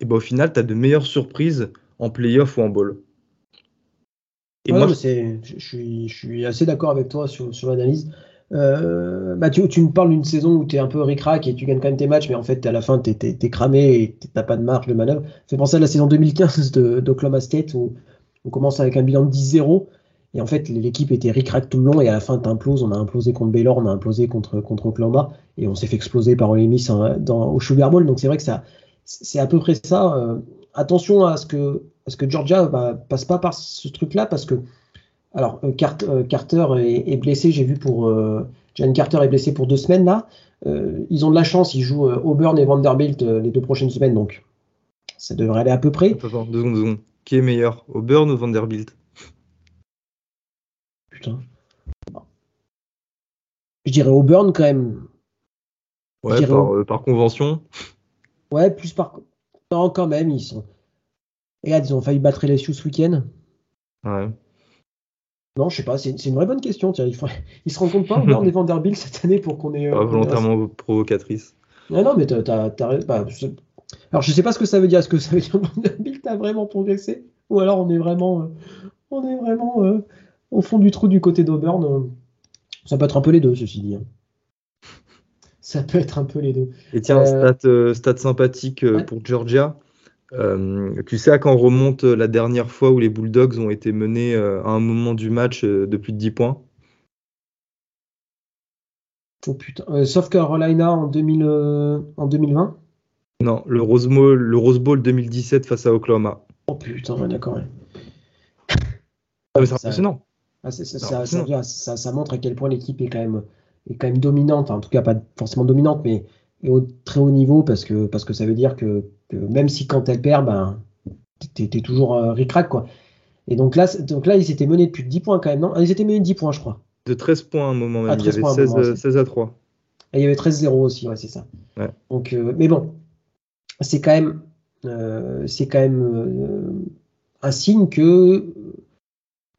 et ben au final, tu as de meilleures surprises en playoff ou en bowl. Et moi, je, suis, je, suis, assez d'accord avec toi sur, sur l'analyse. Euh, bah, tu, me parles d'une saison où tu es un peu ric-rac et tu gagnes quand même tes matchs, mais en fait, à la fin, tu es, cramé et tu n'as pas de marge de manœuvre. Fais penser à la saison 2015 d'Oklahoma State où on commence avec un bilan de 10-0 et en fait, l'équipe était ric-rac tout le long et à la fin, t'imploses. On a implosé contre Baylor, on a implosé contre, contre Oklahoma et on s'est fait exploser par Ole Miss hein, dans, au Sugar Bowl. Donc c'est vrai que ça, c'est à peu près ça. Euh, attention à ce que, à ce que Georgia bah, passe pas par ce truc-là parce que, alors, euh, euh, Carter est, blessé. J'ai vu pour Jan Carter est blessé pour deux semaines là. ils ont de la chance. Ils jouent Auburn et Vanderbilt les deux prochaines semaines, donc ça devrait aller à peu près. Attends, deux secondes, deux secondes. Qui est meilleur, Auburn ou Vanderbilt? Je dirais Auburn quand même. Ouais, euh, par, convention. Ouais, plus par. Non, quand même, ils sont. Regarde, ils ont failli battre les ce week-end. Ouais. Non, je sais pas, c'est une vraie bonne question. Tiens, ils, se rendent compte pas, Auburn et Vanderbilt cette année pour qu'on ait. Pas volontairement provocatrice. Non, non, mais t'as. Bah, alors, je sais pas ce que ça veut dire. Est-ce que ça veut dire Vanderbilt a vraiment progressé? Ou alors on est vraiment. Euh, on est vraiment. Euh, au fond du trou du côté d'Auburn. Euh, ça peut être un peu les deux, ceci dit. Hein. Ça peut être un peu les deux. Et tiens, euh, euh, stat, sympathique pour Georgia. Tu sais à quand remonte la dernière fois où les Bulldogs ont été menés à un moment du match de plus de 10 points? Oh putain. South Carolina en, 2000, en 2020 Non, le Rose, Bowl, le Rose Bowl 2017 face à Oklahoma. Oh putain, d'accord. Ah, c'est impressionnant. Ah, ça, montre à quel point l'équipe est quand même est quand même dominante, en tout cas pas forcément dominante, mais au très haut niveau parce que parce que ça veut dire que, même si quand elle perd, ben t'es toujours euh, ric-rac quoi. Et donc là, donc là, ils étaient menés depuis 10 points quand même, non? Ah, Ils étaient menés de 10 points, je crois. De 13 points à un moment même. il y avait 16, à 3. Et il y avait 13-0 aussi, ouais, c'est ça. Donc, euh, mais bon, c'est quand même, euh, c'est quand même un signe que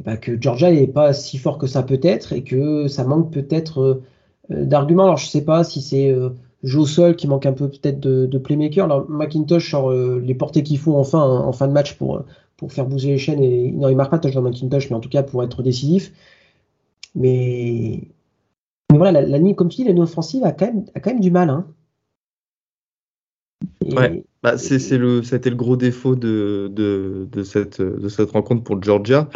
bah, que Georgia n'est pas si fort que ça peut-être et que ça manque peut-être d'arguments. Alors je sais pas si c'est Joe Sol qui manque un peu peut-être de, playmaker. Alors McIntosh sort les portées qu'il faut en fin, en fin de match pour, pour faire bouger les chaînes. Et, non, il marque pas touchdown McIntosh, mais en tout cas pour être décisif. Mais, mais voilà, la, ligne, comme tu dis, la ligne offensive a quand même, a quand même du mal. Hein. ouais, bah, c'est, le, c'était le gros défaut de, de, de, cette, de cette rencontre pour Georgia.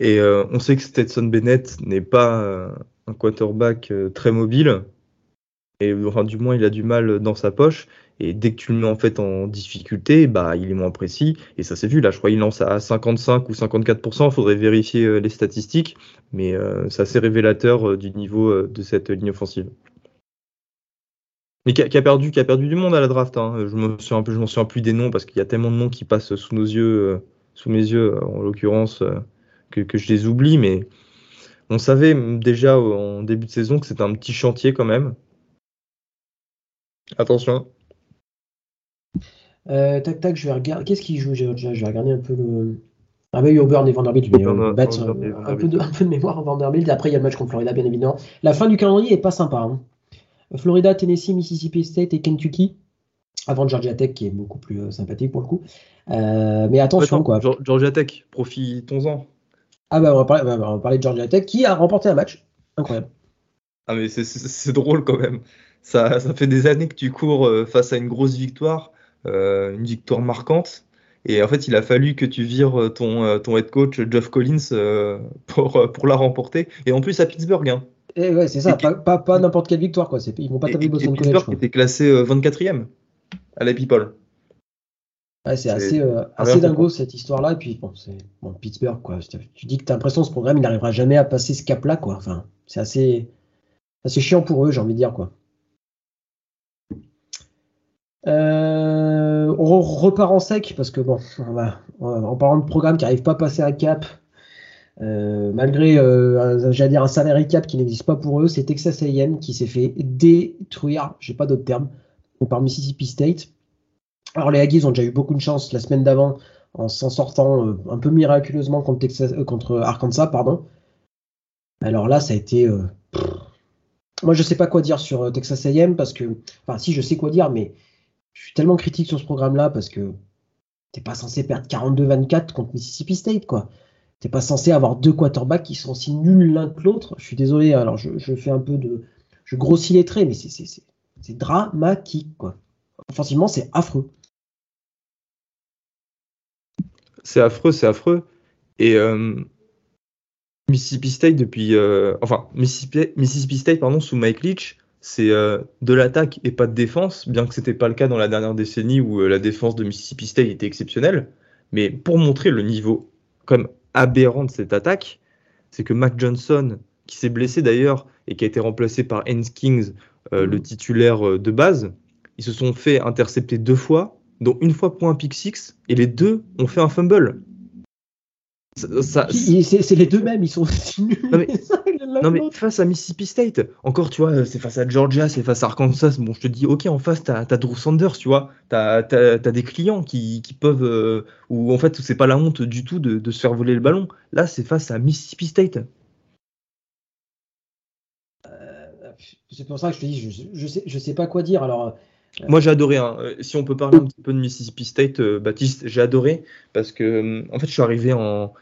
Et euh, on sait que Stetson Bennett n'est pas euh, un quarterback euh, très mobile. Et du moins, il a du mal dans sa poche. Et dès que tu le mets en fait en difficulté, bah il est moins précis. Et ça s'est vu là, je crois qu'il lance à 55 ou 54%. Il faudrait vérifier euh, les statistiques, mais euh, c'est assez révélateur euh, du niveau de cette ligne offensive. Mais qui a, perdu, qui a perdu du monde à la draft. Hein. Je me suis un peu, je m'en souviens plus des noms parce qu'il y a tellement de noms qui passent sous nos yeux, sous mes yeux en l'occurrence, que, que, je les oublie. Mais on savait déjà en début de saison que c'était un petit chantier quand même. Attention. Euh, tac, tac, je vais regarder. Qu'est-ce qu'il joue? Je vais regarder un peu le. Ah, bah oui, Auburn et Vanderbilt, mais euh, bête, un, peu de, un, peu de, mémoire Vanderbilt. Après, il y a le match contre Florida, bien évidemment. La fin du calendrier est pas sympa. Hein. Florida, Tennessee, Mississippi State et Kentucky. Avant Georgia Tech, qui est beaucoup plus euh, sympathique pour le coup. Mais attention, quoi. Georgia Tech, profitons-en. Ah, bah on, va parler, bah, on va parler de Georgia Tech, qui a remporté un match. Incroyable. Ah, mais c'est drôle quand même. Ça, ça, fait des années que tu cours face à une grosse victoire euh, une victoire marquante. Et en fait, il a fallu que tu vires ton, euh, ton head coach Jeff Collins euh, pour, pour la remporter. Et en plus à Pittsburgh. Hein. Et ouais, c'est ça, pas, pas, n'importe quelle victoire. Quoi. Ils vont pas taper Boston College. Pittsburgh était classé 24e à la People. Ouais, c'est assez, assez dingo cette histoire-là. Et puis, bon, c'est bon, Pittsburgh, quoi. Tu dis que tu as l'impression que ce programme, il n'arrivera jamais à passer ce cap-là, quoi. Enfin, c'est assez, assez chiant pour eux, j'ai envie de dire, quoi. Euh, on repart en sec parce que bon, en parlant de programme qui n'arrive pas à passer un cap, euh, malgré euh, j'allais dire un salary cap qui n'existe pas pour eux, c'est Texas A&M qui s'est fait détruire, j'ai pas d'autre terme, par Mississippi State. Alors les Aggies ont déjà eu beaucoup de chance la semaine d'avant en s'en sortant euh, un peu miraculeusement contre, contre Arkansas, pardon. Alors là, ça a été moi, je sais pas quoi dire sur Texas A&M parce que, enfin, si je sais quoi dire, mais je suis tellement critique sur ce programme-là parce que t'es pas censé perdre 42-24 contre Mississippi State, quoi. T'es pas censé avoir deux quarterbacks qui sont aussi nuls l'un que l'autre. Je suis désolé, alors je, fais un peu de. Je grossis les traits, mais c'est dramatique, quoi. Offensivement, c'est affreux. C'est affreux, c'est affreux. Et euh, Mississippi State, depuis. Euh, enfin, Mississippi, Mississippi State, pardon, sous Mike Leach, c'est euh, de l'attaque et pas de défense, bien que ce n'était pas le cas dans la dernière décennie où euh, la défense de Mississippi State était exceptionnelle. Mais pour montrer le niveau comme aberrant de cette attaque, c'est que Mac Johnson, qui s'est blessé d'ailleurs et qui a été remplacé par Hans Kings, euh, le titulaire de base, ils se sont fait intercepter deux fois, dont une fois pour un pick six, et les deux ont fait un fumble. C'est les deux mêmes, ils sont nuls. Non mais face à Mississippi State, encore tu vois, c'est face à Georgia, c'est face à Arkansas. Bon, je te dis, ok, en face, t'as as Drew Sanders, tu vois, t'as as, des clients qui, qui peuvent, euh, ou en fait, c'est pas la honte du tout de, de, se faire voler le ballon. Là, c'est face à Mississippi State. Euh, c'est pour ça que je te dis, je, je, sais, je sais pas quoi dire. Alors. Euh, Moi j'ai adoré. Hein. Si on peut parler un petit peu de Mississippi State, Baptiste, j'ai adoré parce que en fait je suis arrivé en,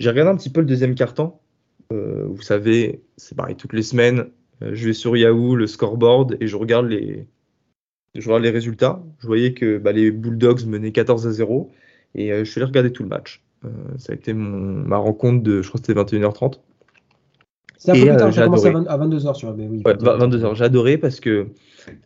j'ai regardé un petit peu le deuxième quart-temps euh, vous savez, c'est pareil toutes les semaines. Euh, je vais sur Yahoo, le scoreboard, et je regarde les, je regarde les résultats. Je voyais que bah, les Bulldogs menaient 14 à 0 et euh, je suis allé regarder tout le match. ça a été mon, ma rencontre de, je crois que c'était 21h30. C'est un peu plus tard, j'ai commencé à 22h sur oui, 22h, j'ai adoré parce que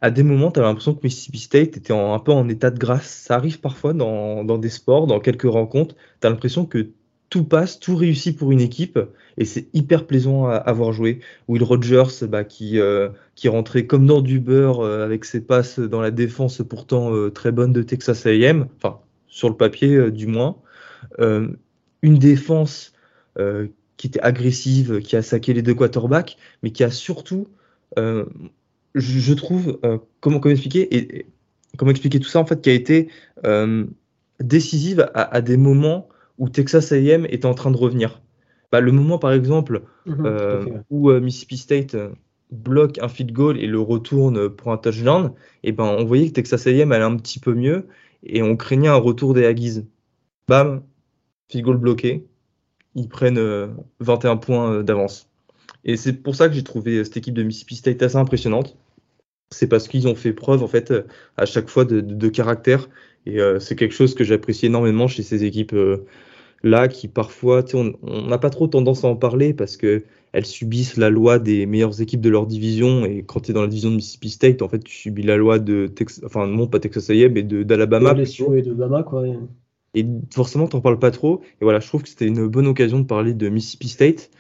à des moments, tu as l'impression que Mississippi State était un peu en état de grâce. Ça arrive parfois dans, dans des sports, dans quelques rencontres. Tu as l'impression que tout passe, tout réussit pour une équipe et c'est hyper plaisant à, avoir joué. Will Rogers, bah, qui, euh, qui rentrait comme dans du beurre euh, avec ses passes dans la défense pourtant euh, très bonne de Texas A&M, enfin sur le papier du moins. une défense qui était agressive, qui a saqué les deux quarterbacks, mais qui a surtout, je, trouve, comment, comment expliquer et, comment expliquer tout ça en fait, qui a été décisive à des moments où Texas A&M était en train de revenir. bah, le moment, par exemple, Mhm, euh, où euh, Mississippi State euh, bloque un field goal et le retourne pour un touchdown, et ben on voyait que Texas A&M allait un petit peu mieux et on craignait un retour des Aggies. Bam, field goal bloqué, ils prennent euh, 21 points d'avance. Et c'est pour ça que j'ai trouvé cette équipe de Mississippi State assez impressionnante. C'est parce qu'ils ont fait preuve en fait à chaque fois de, de- de caractère et euh, c'est quelque chose que j'apprécie énormément chez ces équipes euh, là qui parfois, on n'a pas trop tendance à en parler parce que elles subissent la loi des meilleures équipes de leur division et quand tu es dans la division de Mississippi State, en fait, tu subis la loi de Texas, enfin non pas Texas A&M mais d'Alabama et de Bama, quoi. Et forcément, t'en parles pas trop. Et voilà, je trouve que c'était une bonne occasion de parler de Mississippi State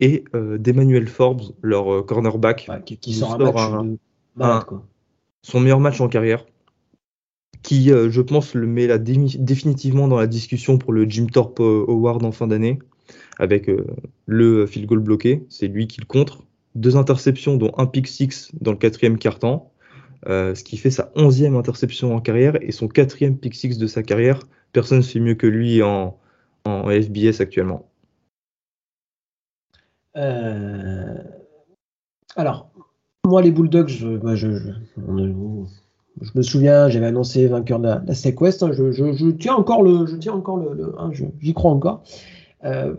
et euh, d'Emmanuel Forbes, leur cornerback, Ouais, qui, qui Il sort un match un- de malade, un- quoi. son meilleur match en carrière, qui, euh, je pense, le met là définitivement dans la discussion pour le Jim Thorpe euh, Award en fin d'année, avec euh, le field goal bloqué. C'est lui qui le contre. Deux interceptions, dont un pick six dans le quatrième quart-temps, ce qui fait sa onzième interception en carrière et son quatrième pick six de sa carrière. Personne ne fait mieux que lui en, FBS actuellement. Alors, moi, les Bulldogs, je, moi, je, je me souviens, j'avais annoncé vainqueur de la, SEC West. hein, je, tiens encore le, je tiens encore le, hein, j'y crois encore. Euh,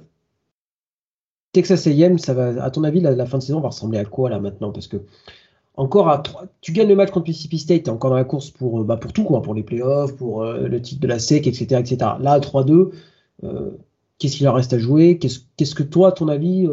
Texas A&M, ça va, à ton avis, la, fin de saison va ressembler à quoi là maintenant? Parce que encore à trois- tu gagnes le match contre Mississippi State, t'es encore dans la course pour, euh, bah, pour tout, quoi, pour les playoffs, pour euh, le titre de la SEC, etc., etc. Là, à 3-2, euh, qu'est-ce qu'il leur reste à jouer? Qu'est-ce que toi, à ton avis,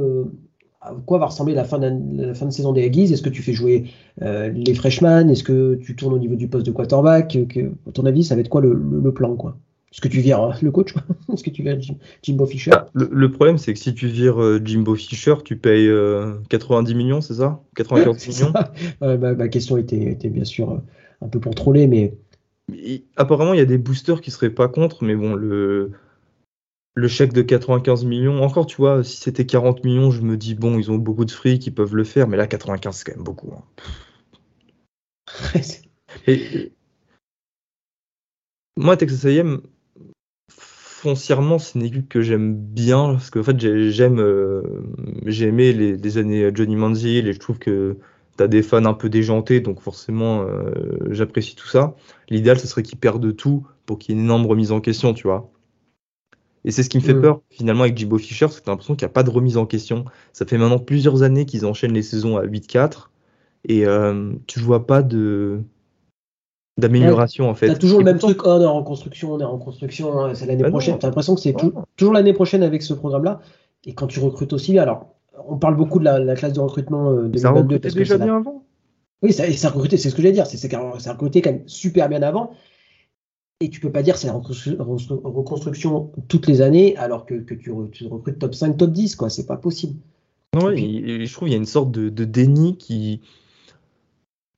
à quoi va ressembler la fin, d'an- la fin de saison des Aggies? Est-ce que tu fais jouer euh, les freshmen? Est-ce que tu tournes au niveau du poste de quarterback? Que- À ton avis, ça va être quoi le, le- le plan quoi? Est-ce que tu vires euh, le coach Est-ce que tu vires Jim- Jimbo Fisher? Ah, le, le problème, c'est que si tu vires euh, Jimbo Fisher, tu payes euh, 90 millions, c'est ça? 95 C'est millions? Ça. Ma, question était, était bien sûr un peu pour troller, mais Apparemment, il y a des boosters qui seraient pas contre, mais bon, le, le chèque de 95 millions, encore, tu vois, si c'était 40 millions, je me dis, bon, ils ont beaucoup de fric, ils peuvent le faire, mais là, 95, c'est quand même beaucoup. hein. Et, moi, Texas A&M, foncièrement, c'est une équipe que j'aime bien, parce qu'en fait, j'ai- j'aime, euh, j'ai aimé les, les années Johnny Manziel, et je trouve que tu as des fans un peu déjantés, donc forcément, euh, j'apprécie tout ça. L'idéal, ce serait qu'ils perdent tout pour qu'il y ait une énorme remise en question, tu vois. Et c'est ce qui me fait Mm. peur, finalement, avec Jimbo Fisher, c'est que t'as l'impression qu'il n'y a pas de remise en question. Ça fait maintenant plusieurs années qu'ils enchaînent les saisons à 8-4, et euh, tu vois pas de d'amélioration, en fait. T'as toujours Et le même pourtant, truc, oh, on est en reconstruction, on est en reconstruction, hein, c'est l'année Bah prochaine. T'as l'impression que c'est toujours l'année prochaine avec ce programme-là. Et quand tu recrutes aussi bien, alors on parle beaucoup de la, la classe de recrutement euh, Ça 2022 recrutait parce que déjà la- bien avant? Oui, ça, et ça a recruté, c'est ce que j'allais dire, c'est ça a recruté quand même super bien avant. Et tu peux pas dire que c'est la reconstru- reconstru- reconstruction toutes les années alors que, que tu, re- tu recrutes top 5, top 10, quoi. C'est pas possible. Non, Et je trouve qu'il y a une sorte de, de déni qui,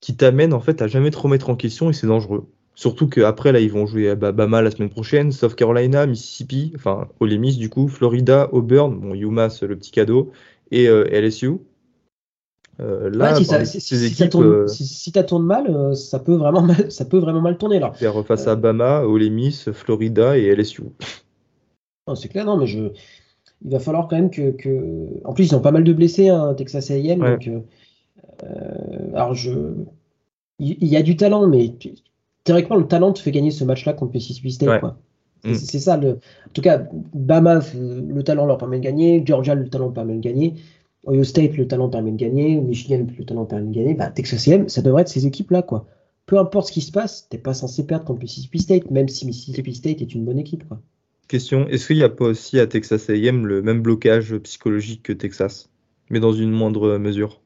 qui t'amène en fait à jamais te remettre en question et c'est dangereux. Surtout qu'après, là, ils vont jouer à Ba- Bama la semaine prochaine, South Carolina, Mississippi, enfin, Ole Miss du coup, Florida, Auburn, bon, UMass, le petit cadeau, et euh, LSU. Euh, là, Ouais, si, ça, si- ça tourne, euh, si, si ça tourne mal, euh, ça peut vraiment mal, ça peut vraiment mal tourner là. faire face à Bama, Ole Miss, Florida et LSU. C'est clair, non, mais je, il va falloir quand même que, que- en plus ils ont pas mal de blessés, hein, Texas A&M, Ouais. donc, alors je, il, y a du talent, mais théoriquement le talent te fait gagner ce match-là contre Mississippi State, Ouais. quoi. Mm. C'est c'est ça le, en tout cas, Bama, le talent leur permet de gagner, Georgia, le talent permet de gagner, Ohio State, le talent permet de gagner, Michigan, le talent permet de gagner, bah, Texas A&M, ça devrait être ces équipes-là, quoi. Peu importe ce qui se passe, t'es pas censé perdre contre Mississippi State, même si Mississippi State est une bonne équipe, quoi. Question, est-ce qu'il n'y a pas aussi à Texas A&M le même blocage psychologique que Texas, mais dans une moindre mesure?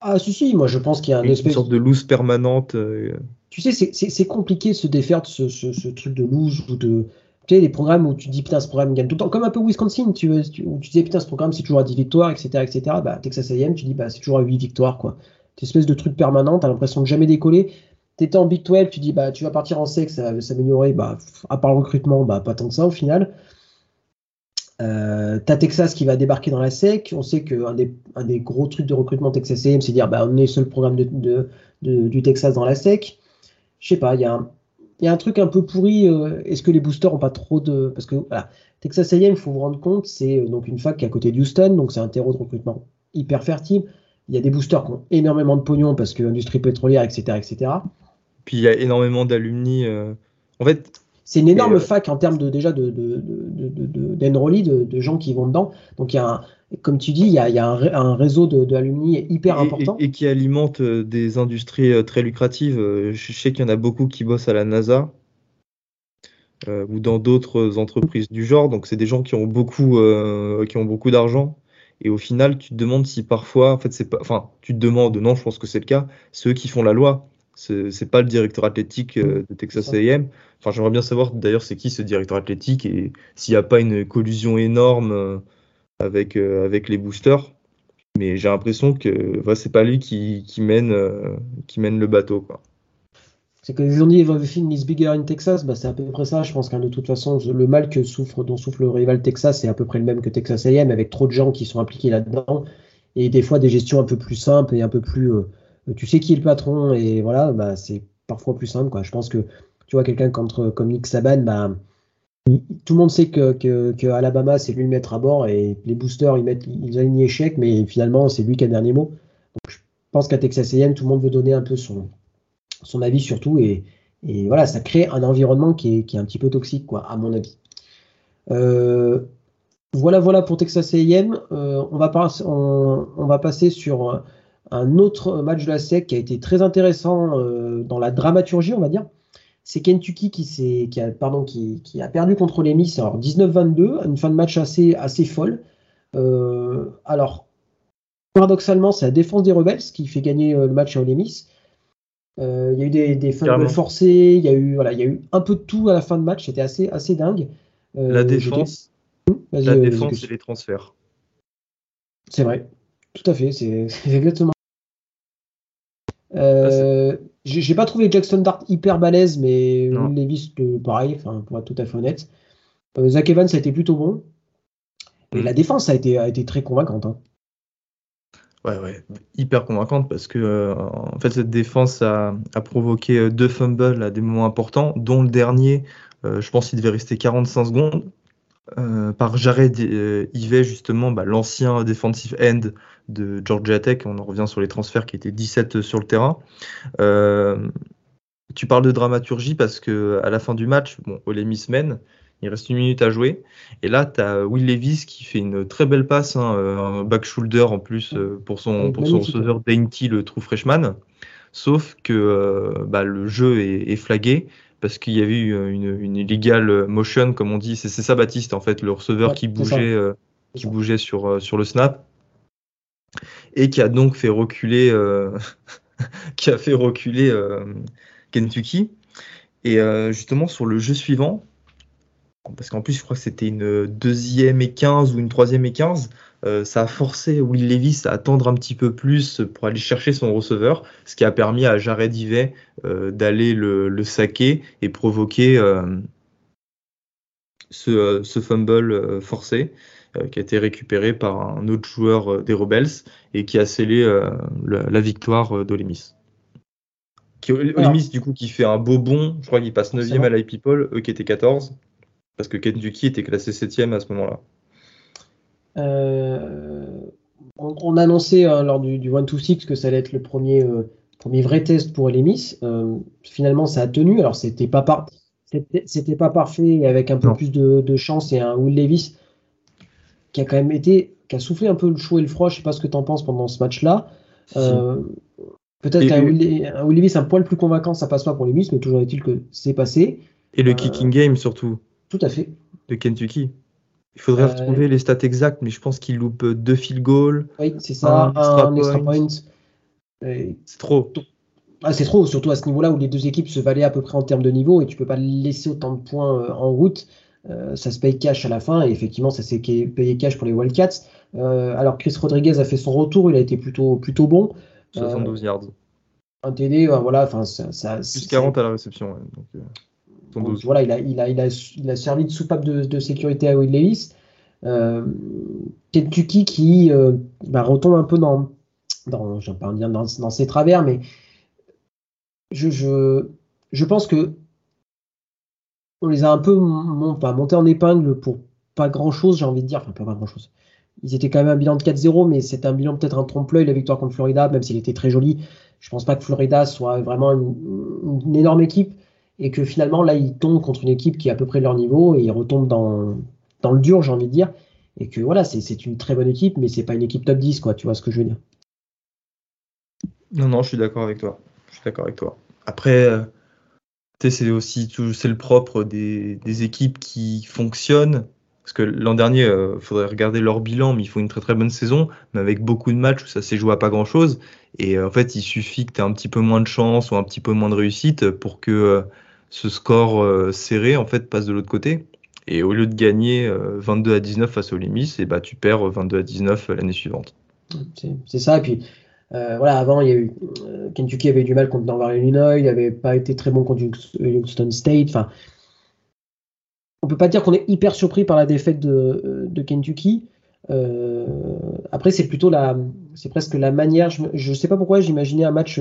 Ah si si, moi je pense qu'il y a un Une espèce sorte de loose permanente. euh, Tu sais, c'est- compliqué de se défaire de ce, ce- ce truc de lose ou de. Tu sais, les programmes où tu dis putain, ce programme gagne tout le temps, comme un peu Wisconsin, tu, tu- où tu disais putain, ce programme c'est toujours à 10 victoires, etc. etc. Bah, Texas AM, tu dis bah, c'est toujours à 8 victoires, quoi. Cette espèce de truc permanent, t'as l'impression de jamais décoller. T'étais en Big 12, tu dis bah, tu vas partir en sec, ça va s'améliorer, bah, à part le recrutement, bah, pas tant que ça au final. Euh, t'as Texas qui va débarquer dans la SEC. On sait qu'un des, des gros trucs de recrutement Texas AM, c'est dire bah, on est le seul programme de- du Texas dans la SEC. Je sais pas, il y a un- il y a un truc un peu pourri. Est-ce que les boosters ont pas trop de. Parce que voilà, Texas AM, il faut vous rendre compte, c'est donc une fac qui est à côté de Houston, donc c'est un terreau de recrutement hyper fertile. Il y a des boosters qui ont énormément de pognon parce que l'industrie pétrolière, etc., etc. Puis il y a énormément d'alumni. En fait, c'est une énorme euh, fac en termes de déjà de, de, de, gens qui vont dedans. Donc il y a un, comme tu dis, il y a, il y a un, réseau d'alumni hyper important. Et, qui alimente euh, des industries euh, très lucratives. Je sais qu'il y en a beaucoup qui bossent à la NASA ou dans d'autres entreprises du genre. Donc c'est des gens qui ont beaucoup, qui ont beaucoup d'argent. Et au final, tu te demandes si parfois, en fait, c'est pas, enfin, tu te demandes, non, je pense que c'est le cas, ceux qui font la loi. C'est pas le directeur athlétique de Texas A&M. Enfin, j'aimerais bien savoir d'ailleurs c'est qui ce directeur athlétique et s'il n'y a pas une collusion énorme euh, avec, euh, avec les boosters. Mais j'ai l'impression que ce c'est pas lui qui, mène, euh, qui mène le bateau. C'est que les ont dit Everything is bigger in Texas, bah, c'est à peu près ça. Je pense que de toute façon, le mal que souffre, dont souffre le rival Texas, c'est à peu près le même que Texas AM, avec trop de gens qui sont impliqués là-dedans. Et des fois, des gestions un peu plus simples et un peu plus. Tu sais qui est le patron, et voilà, bah, c'est parfois plus simple. Quoi. Je pense que tu vois, quelqu'un comme, Nick Saban, bah, tout le monde sait que, Alabama, c'est lui le mettre à bord et les boosters, ils, mettent, ils échec, mais finalement, c'est lui qui a le dernier mot. Je pense qu'à Texas A&M, tout le monde veut donner un peu son, avis surtout et, et voilà, ça crée un environnement qui est, un petit peu toxique, à mon avis. Euh, voilà, voilà pour Texas A&M. Euh, on, va passer sur un autre match de la SEC qui a été très intéressant euh, dans la dramaturgie, on va dire c'est Kentucky qui, qui, a, pardon, qui, a perdu contre les Miss, alors 19-22, une fin de match assez, assez folle. Euh, alors, paradoxalement, c'est la défense des Rebels qui fait gagner euh, le match à les Miss. Euh, il y a eu des, des fumbles forcés, il y, a eu, voilà, il y a eu un peu de tout à la fin de match, c'était assez, assez dingue. la défense, la défense et les transferts. C'est vrai, tout à fait, c'est exactement. Euh, j'ai pas trouvé Jackson Dart hyper balèze, mais Will Levis, pareil, pour être tout à fait honnête. Euh, Zach Evans, a été plutôt bon. Et mm. la défense a été, a été très convaincante. Hein. Ouais, ouais, hyper convaincante parce que euh, en fait cette défense a, provoqué euh, deux fumbles à des moments importants, dont le dernier, je pense qu'il devait rester 45 secondes. Euh, par Jared Ivet, justement, bah, l'ancien defensive end de Georgia Tech. On en revient sur les transferts qui étaient 17 sur le terrain. Euh, tu parles de dramaturgie parce que à la fin du match, bon, Ole Miss mène. Il reste une minute à jouer. Et là, tu as Will Levis qui fait une très belle passe, hein, euh, un back shoulder en plus pour son, pour son receveur Dainty, le true freshman. Sauf que bah, le jeu est, est flagué parce qu'il y avait eu euh, une, une illegal motion, comme on dit. C'est ça, Baptiste, en fait, le receveur qui bougeait, euh, qui bougeait sur, euh, sur le snap et qui a donc fait reculer, qui a fait reculer Kentucky. Et justement, sur le jeu suivant, parce qu'en plus, je crois que c'était une deuxième et 15 ou une troisième et 15. Euh, ça a forcé Will Levis à attendre un petit peu plus pour aller chercher son receveur, ce qui a permis à Jared Ivet euh, d'aller le, saquer et provoquer euh, ce, fumble forcé qui a été récupéré par un autre joueur des Rebels et qui a scellé la, victoire d'Olemis. Olemis, du coup, qui fait un beau bond, je crois qu'il passe 9e à l'I-People, eux qui étaient 14, parce que Kentucky était classé 7e à ce moment-là. Euh, on, annonçait hein, lors du, du 1-2-6 que ça allait être le premier, euh, premier vrai test pour Elemis. Euh, finalement, ça a tenu. Alors, c'était pas, par... c'était pas parfait avec un peu plus de, chance et un Will Levis qui a quand même été, qui a soufflé un peu le chaud et le froid. Je sais pas ce que tu en penses pendant ce match-là. Peut-être qu'un Will, Levis un poil plus convaincant, ça passe pas pour Levis, mais toujours est-il que c'est passé. Et le kicking game surtout. Tout à fait. De Kentucky. Il faudrait euh, retrouver les stats exacts, mais je pense qu'il loupe deux field goals. Oui, c'est ça, un, extra point. C'est trop. Ah, c'est trop, surtout à ce niveau-là où les deux équipes se valaient à peu près en termes de niveau et tu peux pas laisser autant de points euh, en route. Euh, ça se paye cash à la fin et effectivement ça s'est payé cash pour les Wildcats. alors Chris Rodriguez a fait son retour, il a été plutôt, plutôt bon. 72 yards. Un TD, voilà, enfin ça, Plus 40 à la réception. donc, voilà, il a, il, a, il, a, il a servi de soupape de, de sécurité à Will Levis. Euh, Kentucky qui euh, bah, retombe un peu dans, dans, pas dire dans, dans, ses travers, mais je, je, je pense que on les a un peu montés en épingle pour pas grand chose, j'ai envie de dire. Enfin, pas grand chose. Ils étaient quand même un bilan de 4-0, mais c'est un bilan peut-être un trompe-l'œil, la victoire contre Florida, même s'il était très joli. Je pense pas que Florida soit vraiment une, énorme équipe et que finalement, là, ils tombent contre une équipe qui est à peu près leur niveau et ils retombent dans, dans le dur, j'ai envie de dire. Et que voilà, c'est une très bonne équipe, mais c'est pas une équipe top 10, quoi. Tu vois ce que je veux dire Non, non, je suis d'accord avec toi. Je suis d'accord avec toi. Après, euh, c'est aussi c'est le propre des, des, équipes qui fonctionnent. Parce que l'an dernier, il euh, faudrait regarder leur bilan, mais ils font une très très bonne saison, mais avec beaucoup de matchs où ça s'est joué à pas grand chose. Et euh, en fait, il suffit que tu aies un petit peu moins de chance ou un petit peu moins de réussite pour que ce score serré en fait passe de l'autre côté. Et au lieu de gagner 22 à 19 face aux Limis, et bah, tu perds 22 à 19 l'année suivante. C'est ça. Euh, avant, il y a eu, euh, Kentucky avait du mal contre Northern Illinois, il n'avait pas été très bon contre Houston State. Enfin, on peut pas dire qu'on est hyper surpris par la défaite de, Kentucky. Euh, après, c'est plutôt la, c'est presque la manière. Je ne sais pas pourquoi j'imaginais un match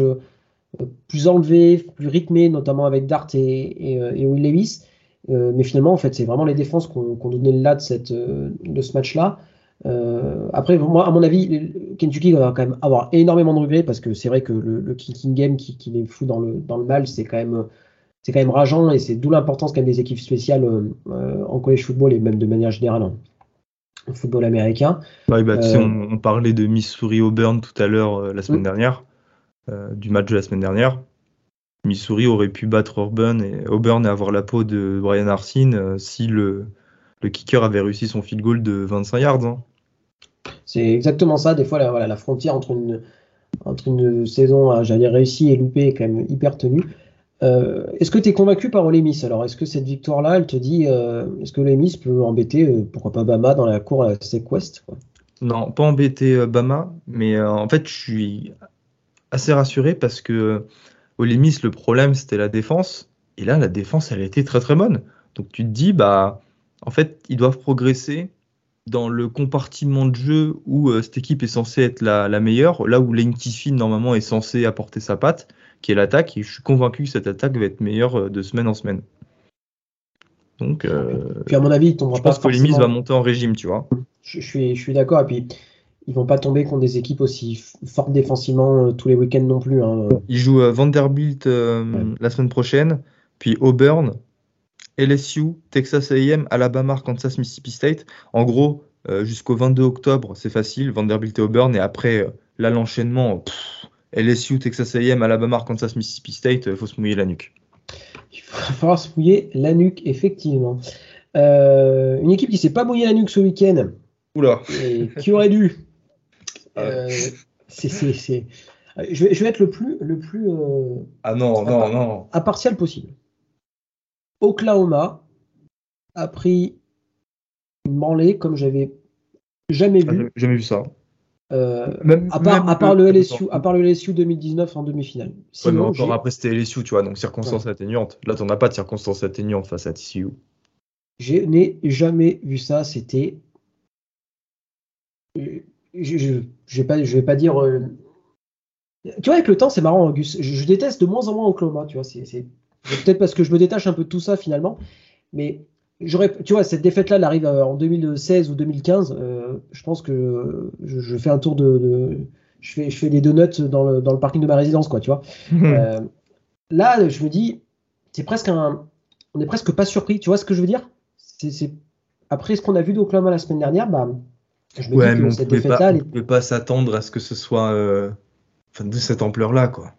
plus enlevé, plus rythmé, notamment avec Dart et, et, Will Levis. mais finalement, en fait, c'est vraiment les défenses qui ont, donné le là de, cette, de ce match-là. Euh, après, moi, à mon avis, Kentucky va quand même avoir énormément de regrets parce que c'est vrai que le, kicking game qui, qui, les fout dans le, dans le mal, c'est quand même c'est quand même rageant et c'est d'où l'importance quand même des équipes spéciales euh, en college football et même de manière générale en, football américain. bah, tu sais, euh, on, parlait de Missouri Auburn tout à l'heure la semaine dernière, du match de la semaine dernière. Missouri aurait pu battre Auburn et, Auburn et avoir la peau de Brian Arsene si le, le kicker avait réussi son field goal de 25 yards. Hein. C'est exactement ça. Des fois, la, voilà, la frontière entre une, entre une saison, euh, j'allais réussi et loupé est quand même hyper tenue. Euh, est-ce que tu es convaincu par Ole Miss? Alors, est-ce que cette victoire-là, elle te dit, euh, est-ce que Ole Miss peut embêter, pourquoi pas Bama dans la cour à Sequest Non, pas embêter Bama, mais en fait, je suis assez rassuré parce que Ole Miss, le problème, c'était la défense. Et là, la défense, elle a été très très bonne. Donc, tu te dis, bah, en fait, ils doivent progresser dans le compartiment de jeu où euh, cette équipe est censée être la, meilleure, là où Lane Kiffin normalement est censé apporter sa patte, qui est l'attaque, et je suis convaincu que cette attaque va être meilleure euh, de semaine en semaine. Donc, euh, puis à mon avis, je pense que Limis va monter en régime, tu vois. Je, suis, je suis d'accord, et puis ils vont pas tomber contre des équipes aussi fortes défensivement tous les week-ends non plus. Hein. Ils jouent Vanderbilt la semaine prochaine, puis Auburn, LSU, Texas AM, Alabama, Kansas, Mississippi State. En gros, euh, jusqu'au 22 octobre, c'est facile, Vanderbilt et Auburn. Et après, euh, là, l'enchaînement, LSU, Texas AM, Alabama, Kansas, Mississippi State, il euh, faut se mouiller la nuque. Il va falloir se mouiller la nuque, effectivement. une équipe qui s'est pas mouillée la nuque ce week-end. Oula. Et qui aurait dû. C'est, Je, vais, je, vais, être le plus. Le plus ah non, non, non. Impartial possible. Oklahoma a pris une branlée comme j'avais jamais vu. Ah, jamais vu ça. Euh, à, part, le LSU, à part le LSU 2019 en demi-finale. Sinon, après c'était LSU, tu vois, donc circonstances atténuantes. Là, tu n'en as pas de circonstances atténuantes face à TCU. Je n'ai jamais vu ça. C'était. Je, je, vais pas, je vais pas dire. Euh, tu vois, avec le temps, c'est marrant, Auguste. Je, déteste de moins en moins Oklahoma. Tu vois, c'est Peut-être parce que je me détache un peu de tout ça finalement. Mais j'aurais, tu vois, cette défaite-là, elle arrive euh, en 2016 ou 2015. Euh, je pense que je, fais un tour de, je fais, je fais des donuts dans le, dans le parking de ma résidence, quoi, tu vois. Euh, là, je me dis, c'est presque un, on est presque pas surpris. Tu vois ce que je veux dire? C'est, après ce qu'on a vu d'Oklahoma la semaine dernière, bah, je cette défaite-là, on ne peut pas s'attendre à ce que ce soit, de cette ampleur-là, quoi.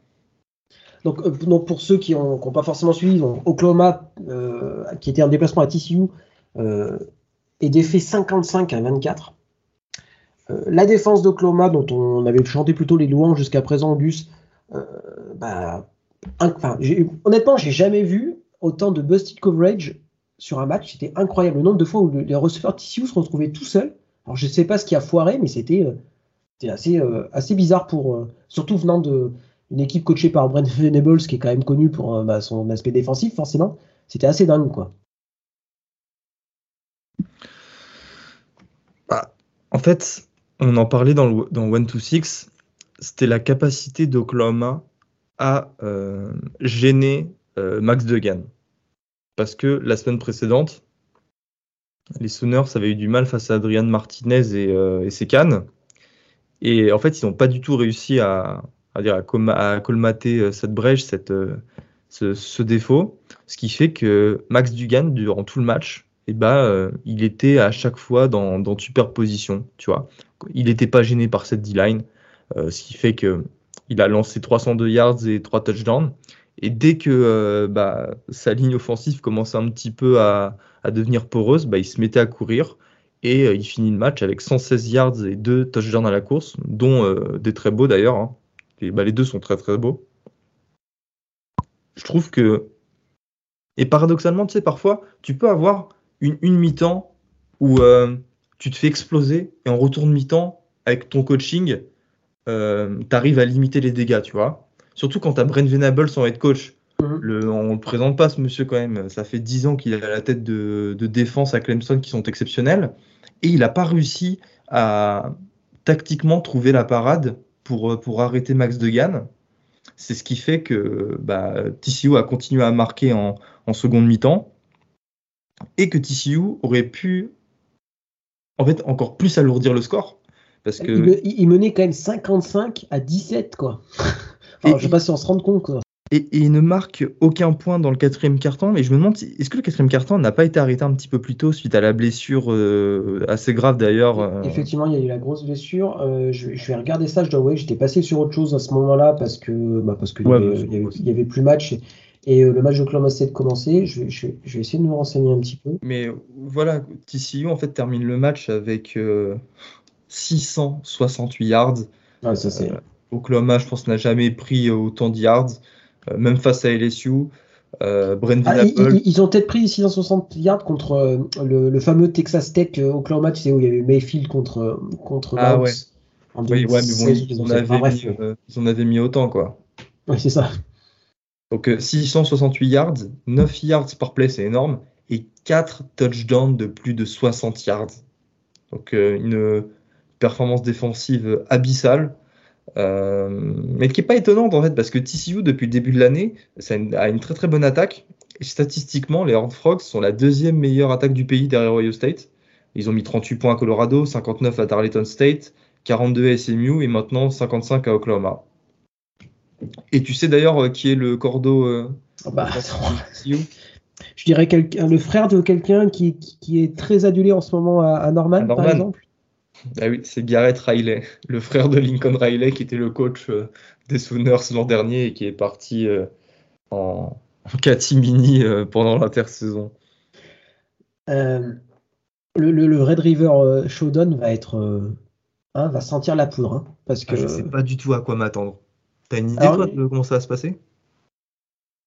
Euh, donc, pour ceux qui n'ont pas forcément suivi, Oklahoma, euh, qui était en déplacement à TCU, euh, est défait 55 à 24. la défense d'Oklahoma, dont on avait chanté plutôt les louanges jusqu'à présent, Gus, bah, enfin, honnêtement, j'ai jamais vu autant de busted coverage sur un match. C'était incroyable le nombre de fois où les receveurs TCU se retrouvaient tout seuls. Alors je ne sais pas ce qui a foiré, mais c'était assez, assez bizarre pour, surtout venant de, une équipe coachée par Brent Venables, qui est quand même connu pour euh, bah, son aspect défensif, forcément. C'était assez dingue, quoi. Bah, en fait, on en parlait dans, le, dans One to Six, c'était la capacité d'Oklahoma à euh, gêner euh, Max Degan. parce que la semaine précédente, les Sooners avaient eu du mal face à Adrian Martinez et, euh, et. Et en fait, ils n'ont pas du tout réussi à, colmater euh, cette brèche, cette, euh, ce, défaut. Ce qui fait que Max Dugan, durant tout le match, eh ben, euh, il était à chaque fois dans, superposition. Tu vois. Il n'était pas gêné par cette D-line. Ce qui fait que il a lancé 302 yards et 3 touchdowns. Et dès que euh, bah, sa ligne offensive commençait un petit peu à, devenir poreuse, bah, il se mettait à courir et euh, il finit le match avec 116 yards et 2 touchdowns à la course, dont euh, des très beaux d'ailleurs. Hein. Bah, les deux sont très très beaux. Je trouve que. Et paradoxalement, tu sais, parfois, tu peux avoir une, mi-temps où tu te fais exploser et en retour de mi-temps, avec ton coaching, tu arrives à limiter les dégâts, tu vois. Surtout quand tu as Brent Venable, son head coach. Le, on ne le présente pas, ce monsieur, quand même. Ça fait 10 ans qu'il est à la tête de, de, défense à Clemson qui sont exceptionnels. Et il n'a pas réussi à tactiquement trouver la parade pour, pour arrêter Max Degan. C'est ce qui fait que bah, TCU a continué à marquer en, en seconde mi-temps et que TCU aurait pu en fait encore plus alourdir le score. Parce que... il, il menait quand même 55 à 17, quoi. Alors, je sais pas si on se rend compte. Quoi. Et, et, il ne marque aucun point dans le quatrième carton. Mais je me demande, est-ce que le quatrième carton n'a pas été arrêté un petit peu plus tôt suite à la blessure euh, assez grave d'ailleurs euh... Effectivement, il y a eu la grosse blessure. Euh, je, je, vais regarder ça. Je dois avouer que j'étais passé sur autre chose à ce moment-là parce que bah, parce que ouais, il, y avait, il, y avait, plus match. Et, et le match de Oklahoma State commençait. Je, je, je, vais essayer de me renseigner un petit peu. Mais voilà, TCU en fait termine le match avec 668 yards. Ah, ça c'est. Oklahoma, je pense, n'a jamais pris autant de yards, euh, même face à LSU. Euh, ah, ils, ils, ont peut-être pris 660 yards contre euh, le, le, fameux Texas Tech euh, Oklahoma, tu sais, où il y avait Mayfield contre, contre ah, ouais. En oui, ouais, mais bon, ils, en avaient mis, ils en avaient mis autant, quoi. Oui, c'est ça. Donc 668 yards, 9 yards par play, c'est énorme, et 4 touchdowns de plus de 60 yards. Donc une performance défensive abyssale. Euh, mais qui n'est pas étonnante en fait, parce que TCU, depuis le début de l'année, a une très très bonne attaque. Et statistiquement, les Horned Frogs sont la deuxième meilleure attaque du pays derrière Ohio State. Ils ont mis 38 points à Colorado, 59 à Tarleton State, 42 à SMU et maintenant 55 à Oklahoma. Et tu sais d'ailleurs qui est le cordeau euh, bah, Je dirais le frère de quelqu'un qui, qui, est très adulé en ce moment à, à Norman, à Norman. par exemple. Ah oui, c'est Garrett Riley, le frère de Lincoln Riley, qui était le coach euh, des Sooners l'an dernier et qui est parti euh, en, en catimini euh, pendant l'intersaison. Euh, le, le, le, Red River Showdown va être, hein, va sentir la poudre, hein, parce que. Ah, je sais pas du tout à quoi m'attendre. T'as une idée Alors, toi de comment ça va se passer?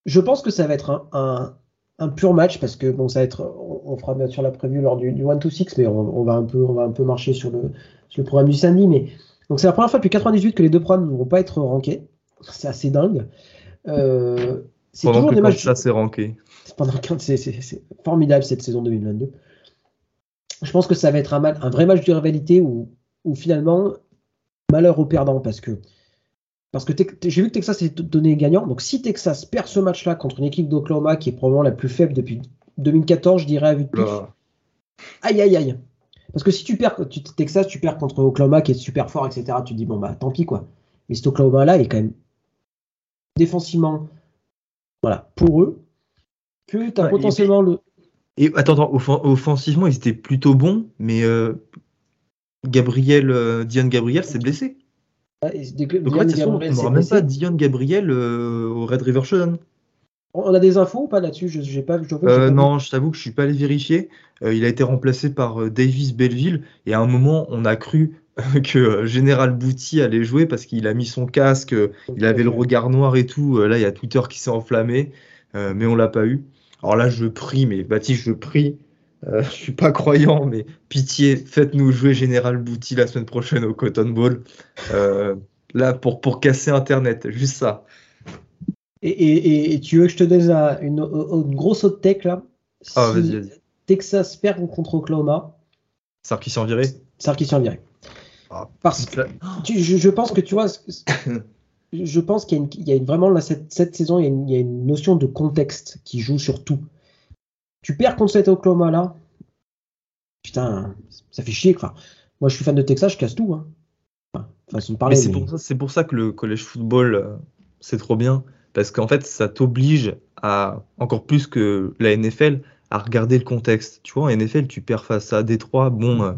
Je pense que ça va être un, un un pur match parce que bon ça va être on, on fera bien sûr la prévue lors du, du 1 to 6 mais on, on, va un peu on va un peu marcher sur le, sur le programme du samedi mais donc c'est la première fois depuis 98 que les deux programmes ne vont pas être rankés. C'est assez dingue. Euh, c'est toujours des matchs ça c'est ranké pendant c'est formidable cette saison 2022 je pense que ça va être un, un vrai match de rivalité où, où finalement malheur aux perdants parce que parce que j'ai vu que Texas s'est donné gagnant. Donc si Texas perd ce match-là contre une équipe d'Oklahoma qui est probablement la plus faible depuis 2014, je dirais à vue de pitch. Aïe aïe aïe. Parce que si tu perds tu, Texas, tu perds contre Oklahoma qui est super fort, etc. Tu te dis bon bah tant pis quoi. Mais cet Oklahoma-là, il est quand même défensivement voilà, pour eux. Que tu as ouais, potentiellement et, le. Et attends, attends off offensivement, ils étaient plutôt bons, mais euh, Gabriel, euh, Diane Gabriel s'est blessé. Donc, en fait, on n'aura même pas Dion Gabriel euh, au Red River Showdown. On a des infos ou pas là-dessus? Je, j'ai pas, je, euh, pas Non, je t'avoue que je suis pas allé vérifier. Euh, il a été remplacé par Davis Belleville et à un moment, on a cru que Général Bouty allait jouer parce qu'il a mis son casque, il avait le regard noir et tout. là, il y a Twitter qui s'est enflammé, mais on l'a pas eu. Alors là, je prie, mais Baptiste, je prie. Euh, je suis pas croyant, mais pitié, faites-nous jouer Général Bouty la semaine prochaine au Cotton Bowl. Euh, là, pour, pour casser Internet, juste ça. Et, et, et, tu veux que je te donne une, une grosse haute tech là? Ah, si vas-y, vas-y. Texas perd contre Oklahoma. Sarkisian viré Sarkisian viré. Ah, Parce que tu, je, je, pense que tu vois, je pense qu'il y a, une, il y a une, vraiment là, cette, cette saison, il y, a une, il y, a une, notion de contexte qui joue sur tout. Tu perds contre cet Oklahoma là. Putain, ça fait chier. Enfin, moi, je suis fan de Texas, je casse tout. Hein. Enfin, façon de parler. c'est pour, pour, ça que le collège football, euh, c'est trop bien. Parce qu'en fait, ça t'oblige à, encore plus que la NFL, à regarder le contexte. Tu vois, en NFL, tu perds face à Détroit. Bon, euh,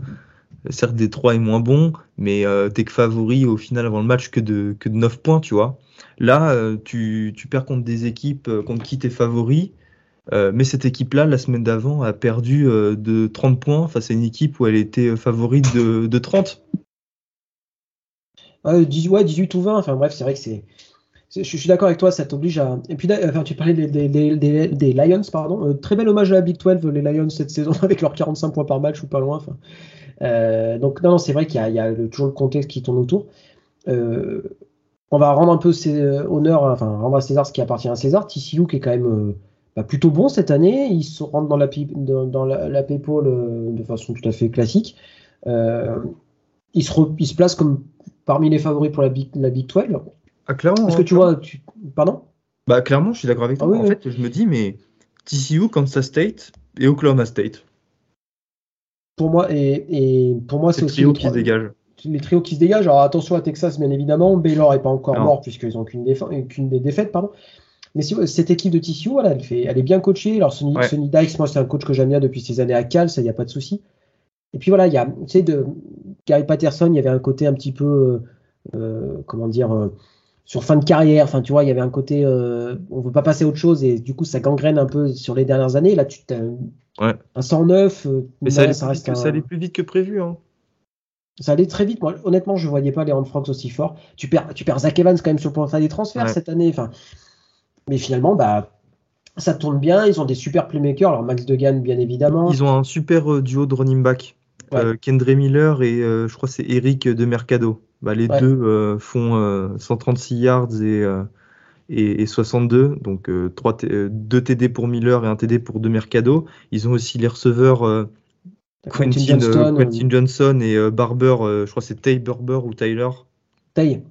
certes, Détroit est moins bon, mais euh, t'es que favori au final avant le match que de, que de 9 points, tu vois. Là, euh, tu, tu, perds contre des équipes contre qui t'es favori. Mais cette équipe-là, la semaine d'avant, a perdu de 30 points face à une équipe où elle était favorite de, de 30. ouais, 18 ou 20. Enfin bref, c'est vrai que c'est je, suis d'accord avec toi, ça t'oblige à. Et puis, enfin, tu parlais des, Lions, pardon. Euh, très bel hommage à la Big 12, les Lions cette saison, avec leurs 45 points par match ou pas loin. Euh, donc, non, c'est vrai qu'il y a, toujours le contexte qui tourne autour. Euh, on va rendre un peu ses, honneur, enfin, rendre à César ce qui appartient à César. TCU qui est quand même bah, plutôt bon cette année. Ils se rentrent dans la, dans, dans la, PayPal de façon tout à fait classique. ils, se ils se placent comme parmi les favoris pour la Big, la Big 12. Ah, clairement. Est-ce que hein, tu vois. Pardon? Bah, clairement, je suis d'accord avec toi. Ah en fait, je me dis, mais TCU, Kansas State et Oklahoma State. Pour moi, et, pour moi, c'est aussi. Les trios qui se dégagent. Les trios qui se dégagent. Alors, attention à Texas, bien évidemment. Baylor n'est pas encore mort, puisqu'ils n'ont qu'une des défaites, pardon. Mais cette équipe de TCU, voilà, elle, fait, elle est bien coachée. Alors, Sonny, Dykes, moi, c'est un coach que j'aime bien depuis ses années à Cal, ça, il n'y a pas de souci. Et puis voilà, il y a, tu sais, de Gary Patterson, il y avait un côté un petit peu, euh, comment dire, euh, sur fin de carrière. Enfin, tu vois, il y avait un côté, euh, on veut pas passer à autre chose et du coup, ça gangrène un peu sur les dernières années. Là, tu as un 109. Euh, mais ça, allait, ça, reste ça allait plus vite que prévu. Hein. Ça allait très vite. Moi, honnêtement, je voyais pas les Franks aussi fort. Tu perds, tu perds Zach Evans quand même sur le portail des transferts cette année. Enfin, mais finalement, bah, ça tourne bien. Ils ont des super playmakers. Alors Max Degan, bien évidemment. Ils ont un super euh, duo de running back. Kendre Miller et je crois c'est Eric de Mercado. Bah, les deux euh, font 136 euh, yards et, euh, et, 62, donc 3 2 TD pour Miller et un TD pour De Mercado. Ils ont aussi les receveurs Quentin, Johnson et Barber, je crois que c'est Tay Barber ou Tyler. Tay.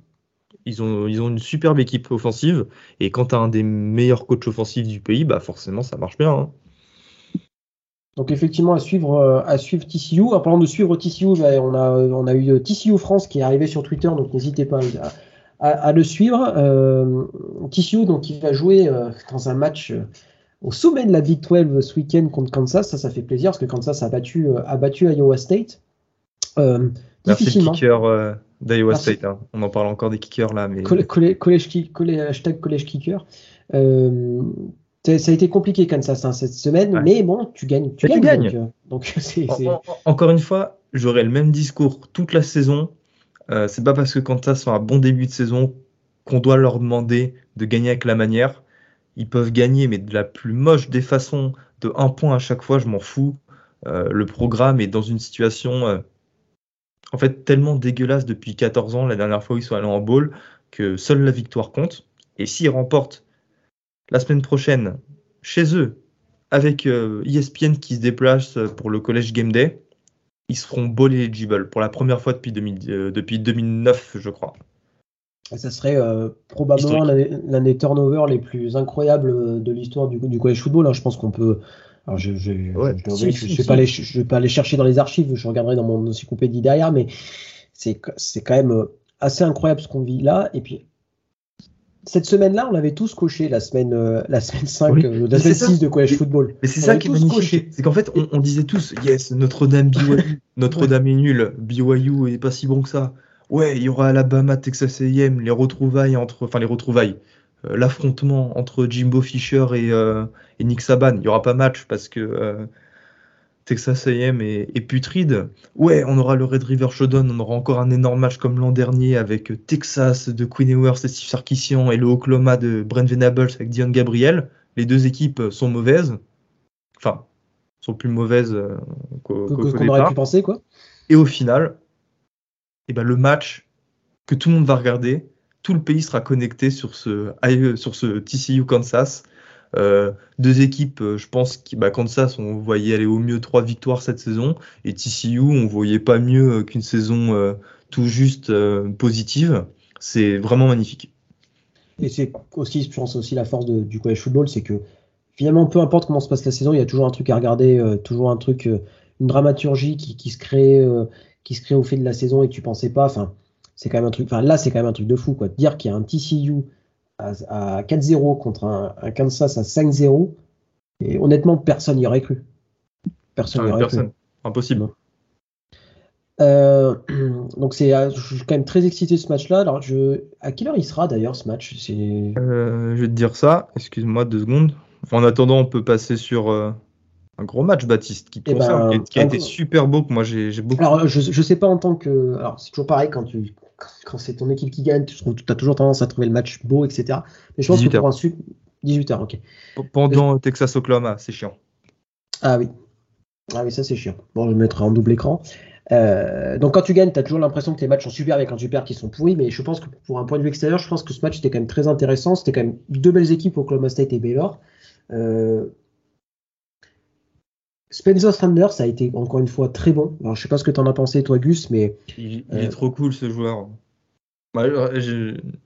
Ils ont, ils ont une superbe équipe offensive et quand tu as un des meilleurs coachs offensifs du pays, bah forcément ça marche bien. Hein. Donc effectivement à suivre euh, à suivre TCU. En parlant de suivre TCU, bah, on a on a eu euh, TCU France qui est arrivé sur Twitter, donc n'hésitez pas à, le suivre. Euh, TCU donc il va jouer euh, dans un match au sommet de la Big 12 ce week-end contre Kansas. Ça ça fait plaisir parce que Kansas a battu a battu Iowa State. Euh, Merci le kicker d'Iowa State. Hein. On en parle encore des kickers là, mais collège, hashtag collège kicker. Euh, ça a été compliqué comme ça cette semaine, mais bon, tu gagnes. Tu, gagnes, Donc, euh, encore une fois, j'aurai le même discours toute la saison. Euh, c'est pas parce que Kansas fait un bon début de saison qu'on doit leur demander de gagner avec la manière. Ils peuvent gagner, mais de la plus moche des façons, de un point à chaque fois, je m'en fous. Euh, le programme est dans une situation en fait tellement dégueulasse depuis 14 ans, la dernière fois où ils sont allés en bowl, que seule la victoire compte. Et s'ils remportent la semaine prochaine chez eux avec ESPN euh, e qui se déplace pour le College Game Day. Ils seront ball eligible pour la première fois depuis, euh, depuis 2009, je crois. Ça serait euh, probablement l'un des turnovers les plus incroyables de l'histoire du, du college football. Hein. Je pense qu'on peut. Alors je ne vais, pas aller, je vais pas aller chercher dans les archives, je regarderai dans mon encyclopédie derrière, mais c'est quand même assez incroyable ce qu'on vit là. Et puis cette semaine-là, on l'avait tous coché la semaine, euh, la semaine 5, euh, la semaine 6 de College Football. Mais c'est ça qui est magnifique. C'est qu'en fait, on, disait tous, yes, Notre-Dame BYU, Notre-Dame est nul, BYU est pas si bon que ça. Ouais, il y aura Alabama, Texas A&M, les retrouvailles entre, enfin les retrouvailles, euh, l'affrontement entre Jimbo Fisher et, et, Nick Saban. Il y aura pas match parce que Texas A&M est, putride. Ouais, on aura le Red River Showdown, on aura encore un énorme match comme l'an dernier avec Texas de Queen Ewers et Steve Sarkisian et le Oklahoma de Brent Venables avec Dion Gabriel. Les deux équipes sont mauvaises. Enfin, sont plus mauvaises euh, qu'au qu'on aurait pu penser, quoi. Et au final, eh ben, le match que tout le monde va regarder, tout le pays sera connecté sur ce, sur ce TCU Kansas euh, deux équipes, euh, je pense, qui, bah, Kansas, on voyait aller au mieux trois victoires cette saison, et TCU, on voyait pas mieux euh, qu'une saison tout juste positive. C'est vraiment magnifique. Et c'est aussi, je pense aussi la force du college football, c'est que finalement, peu importe comment se passe la saison, il y a toujours un truc à regarder, toujours un truc, une dramaturgie qui, se crée, qui se crée au fait de la saison et que tu pensais pas. Enfin, c'est quand même un truc. Enfin, là, c'est quand même un truc de fou, quoi. Dire qu'il y a un TCU à, 4-0 contre un, Kansas à 5-0, et honnêtement, personne n'y aurait cru. Personne n'y aurait personne. cru. Impossible. Euh, donc c'est, euh, je suis quand même très excité de ce match-là. Alors je, à quelle heure il sera d'ailleurs ce match? Euh, Je vais te dire ça. Excuse-moi deux secondes. en attendant, on peut passer sur un gros match, Baptiste, qui, eh ben, qui, a été super beau. Que moi j'ai, beaucoup. Alors je, je sais pas en tant que, alors c'est toujours pareil quand tu, quand c'est ton équipe qui gagne, tu as toujours tendance à trouver le match beau, etc. Mais je pense que pour un 18h, ok. Pendant Texas Oklahoma, c'est chiant. Ah oui. Ah oui, ça c'est chiant. Bon, je le mettrai en double écran. Euh, donc quand tu gagnes, tu as toujours l'impression que tes matchs sont super et quand tu perds, qu'ils sont pourris. Mais je pense que pour un point de vue extérieur, je pense que ce match était quand même très intéressant. C'était quand même deux belles équipes, Oklahoma State et Baylor. Euh, Spencer Sanders a été encore une fois très bon. Alors, je sais pas ce que tu en as pensé, toi, Gus, mais. Il, est euh, trop cool ce joueur.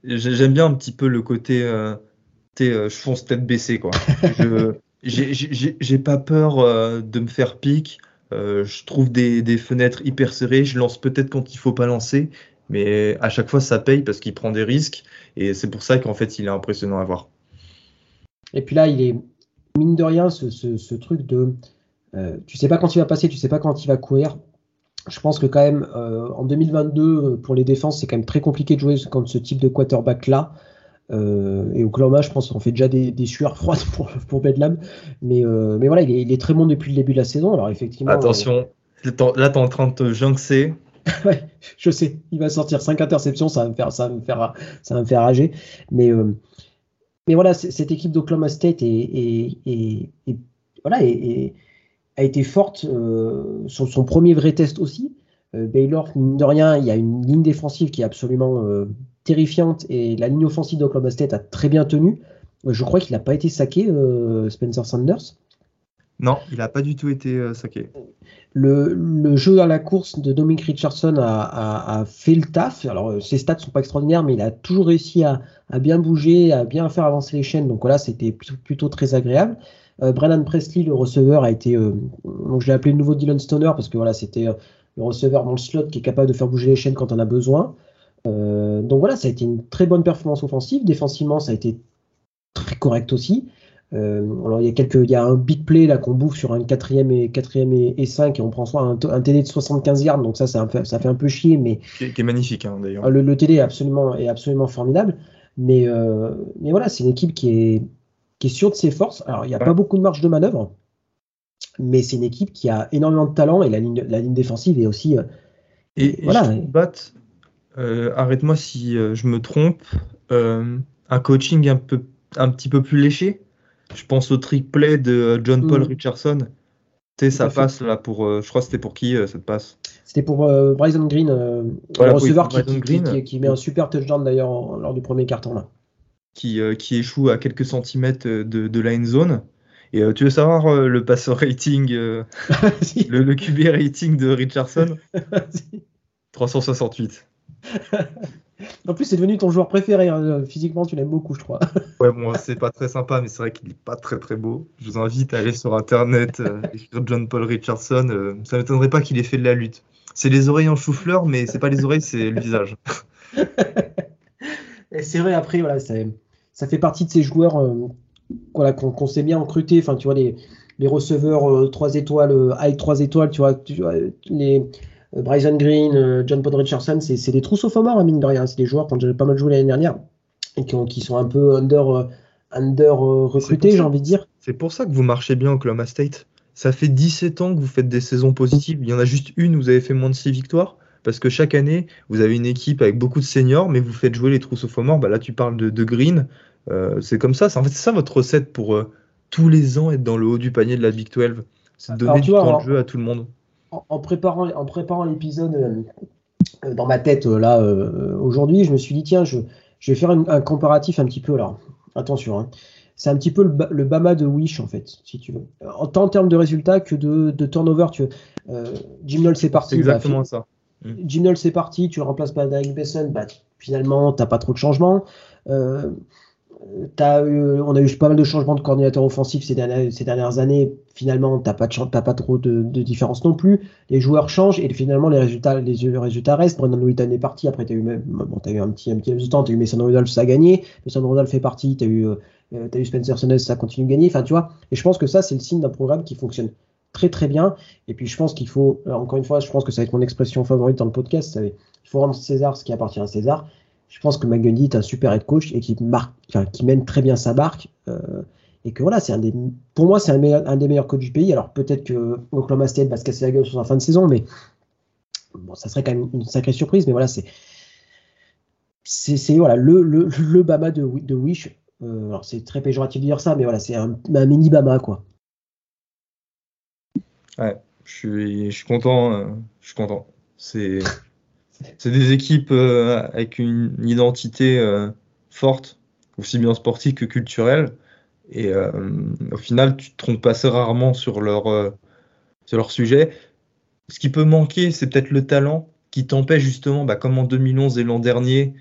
J'aime bien un petit peu le côté. Euh, euh, je fonce tête baissée, quoi. J'ai pas peur de me faire pique. je trouve des, fenêtres hyper serrées. Je lance peut-être quand il faut pas lancer, mais à chaque fois ça paye parce qu'il prend des risques et c'est pour ça qu'en fait il est impressionnant à voir. Et puis là, il est mine de rien ce truc de euh, tu sais pas quand il va passer, tu sais pas quand il va courir. Je pense que quand même euh, en 2022 euh, pour les défenses c'est quand même très compliqué de jouer contre ce type de quarterback là. et Oklahoma, je pense qu'on fait déjà des, sueurs froides pour, pour Bedlam. Mais, mais voilà, il est, très bon depuis le début de la saison. Alors effectivement. Attention, là tu es en train de te jinxer. ouais, je sais, il va sortir 5 interceptions, ça va me faire, ça va me faire, ça va me faire rager. Mais, mais voilà, cette équipe d'Oklahoma State est, est, voilà, et a été forte euh, sur son premier vrai test aussi. Euh, Baylor, mine de rien, il y a une ligne défensive qui est absolument euh, terrifiante et la ligne offensive d'Oklahoma State a très bien tenu. Je crois qu'il n'a pas été saqué, Spencer Sanders. Non, il n'a pas du tout été saqué. Le, jeu à la course de Dominic Richardson a, fait le taf. Alors, ses stats sont pas extraordinaires, mais il a toujours réussi à, bien bouger, à bien faire avancer les chaînes. Donc voilà, c'était plutôt, très agréable. Euh, Brennan Presley, le receveur, a été. Euh, donc je l'ai appelé le nouveau Dylan Stoner parce que voilà, c'était euh, le receveur dans le slot qui est capable de faire bouger les chaînes quand on a besoin. donc voilà, ça a été une très bonne performance offensive. Défensivement, ça a été très correct aussi. alors il y a quelques, il y a un big play là qu'on bouffe sur un quatrième et quatrième et, 5 et on prend soit un, TD de 75 yards, donc ça, ça fait, ça fait un peu chier, mais qui est, magnifique hein, d'ailleurs. Le, TD est absolument, est absolument formidable, mais mais voilà, c'est une équipe qui est qui est sûre de ses forces. Alors, il n'y a pas beaucoup de marge de manœuvre, mais c'est une équipe qui a énormément de talent et la ligne, la ligne défensive est aussi. Euh, et, voilà. Euh, arrête-moi si euh, je me trompe, un coaching un, peu, un petit peu plus léché. Je pense au trick play de John Paul mm. Richardson. Tu sais, ça passe là pour. je crois que c'était pour qui cette passe? C'était pour Bryson Green, le receveur qui, qui, met un super touchdown d'ailleurs lors du premier carton là qui, euh, qui échoue à quelques centimètres de, de la end zone. Et euh, tu veux savoir euh, le passeur rating, le, le, QB rating de Richardson? 368. en plus, c'est devenu ton joueur préféré. Hein. Physiquement, tu l'aimes beaucoup, je crois. ouais, bon, c'est pas très sympa, mais c'est vrai qu'il est pas très très beau. Je vous invite à aller sur internet, écrire John Paul Richardson. ça m'étonnerait pas qu'il ait fait de la lutte. C'est les oreilles en chou-fleur, mais c'est pas les oreilles, c'est le visage. c'est vrai, après, voilà, ça fait partie de ces joueurs euh, voilà, qu'on sait bien recruter. Enfin, tu vois, les, les receveurs 3 euh, étoiles, euh, high 3 étoiles, tu vois, les Bryson Green, John Paul Richardson, c'est des trousseaux morts, à hein, mine de rien. C'est des joueurs qui ont déjà pas mal joué l'année dernière et qui, qui, sont un peu under, under recrutés, j'ai envie de dire. C'est pour ça que vous marchez bien au Oklahoma State. Ça fait 17 ans que vous faites des saisons positives. Il y en a juste une où vous avez fait moins de 6 victoires parce que chaque année, vous avez une équipe avec beaucoup de seniors, mais vous faites jouer les trousseaux morts. Bah là, tu parles de, Green. Euh, c'est comme ça. En fait, c'est ça votre recette pour euh, tous les ans être dans le haut du panier de la Big 12. C'est donner du temps de jeu à tout le monde. En, préparant, en préparant l'épisode euh, dans ma tête là aujourd'hui, je me suis dit tiens, je, vais faire un, comparatif un petit peu là. Attention. Hein. C'est un petit peu le, Bama de Wish, en fait, si tu veux. Tant en termes de résultats que de, turnover. Tu veux. Jim Null, c'est parti. C'est exactement ça. Jim c'est parti, tu le remplaces par Derek Besson, bah, finalement, tu n'as pas trop de changements. Euh, on a eu pas mal de changements de coordinateur offensif ces dernières, années. Finalement, tu n'as pas, pas trop de, différence non plus. Les joueurs changent et finalement, les résultats, les résultats restent. Brendan Wheaton est parti. Après, tu as eu, bon, as eu un petit, un petit résultat. Tu as eu Mason Rudolph, ça a gagné. Mason Rudolph fait partie. Tu as, eu, euh, as eu Spencer Sonnez, ça continue de gagner. Enfin, tu vois. Et je pense que ça, c'est le signe d'un programme qui fonctionne très très bien. Et puis, je pense qu'il faut, encore une fois, je pense que ça va être mon expression favorite dans le podcast. Il faut rendre César ce qui appartient à César je pense que McGundy est un super head coach et qui, marque, qui mène très bien sa barque. Euh, et que voilà, c'est un des, pour moi, c'est un, des meilleurs coachs du pays. Alors peut-être que Oklahoma State va se casser la gueule sur sa fin de saison, mais bon, ça serait quand même une sacrée surprise. Mais voilà, c'est, c'est, voilà, le, le, le Bama de, de Wish. Euh, alors c'est très péjoratif de dire ça, mais voilà, c'est un, mini Bama, quoi. Ouais, je suis, je suis content. Euh, je suis content. C'est. C'est des équipes euh, avec une identité euh, forte, aussi bien sportive que culturelle. Et euh, au final, tu te trompes assez rarement sur leur, sur leur sujet. Ce qui peut manquer, c'est peut-être le talent qui t'empêche justement, bah, comme en 2011 et l'an dernier,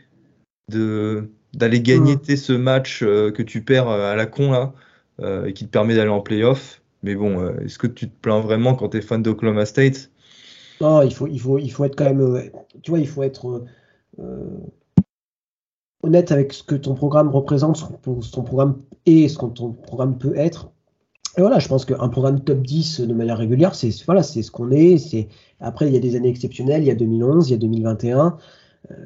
de d'aller gagner mm. ce match que tu perds à la con là, et qui te permet d'aller en playoff. Mais bon, est-ce que tu te plains vraiment quand tu es fan d'Oklahoma State? Non, il faut, être euh, euh, euh, honnête avec ce que ton programme représente, ce que ton programme est, ce que ton programme peut être. Et voilà, je pense qu'un programme top 10 de manière régulière, c'est voilà, ce qu'on est. C'est après, il y a des années exceptionnelles. Il y a 2011, il y a 2021.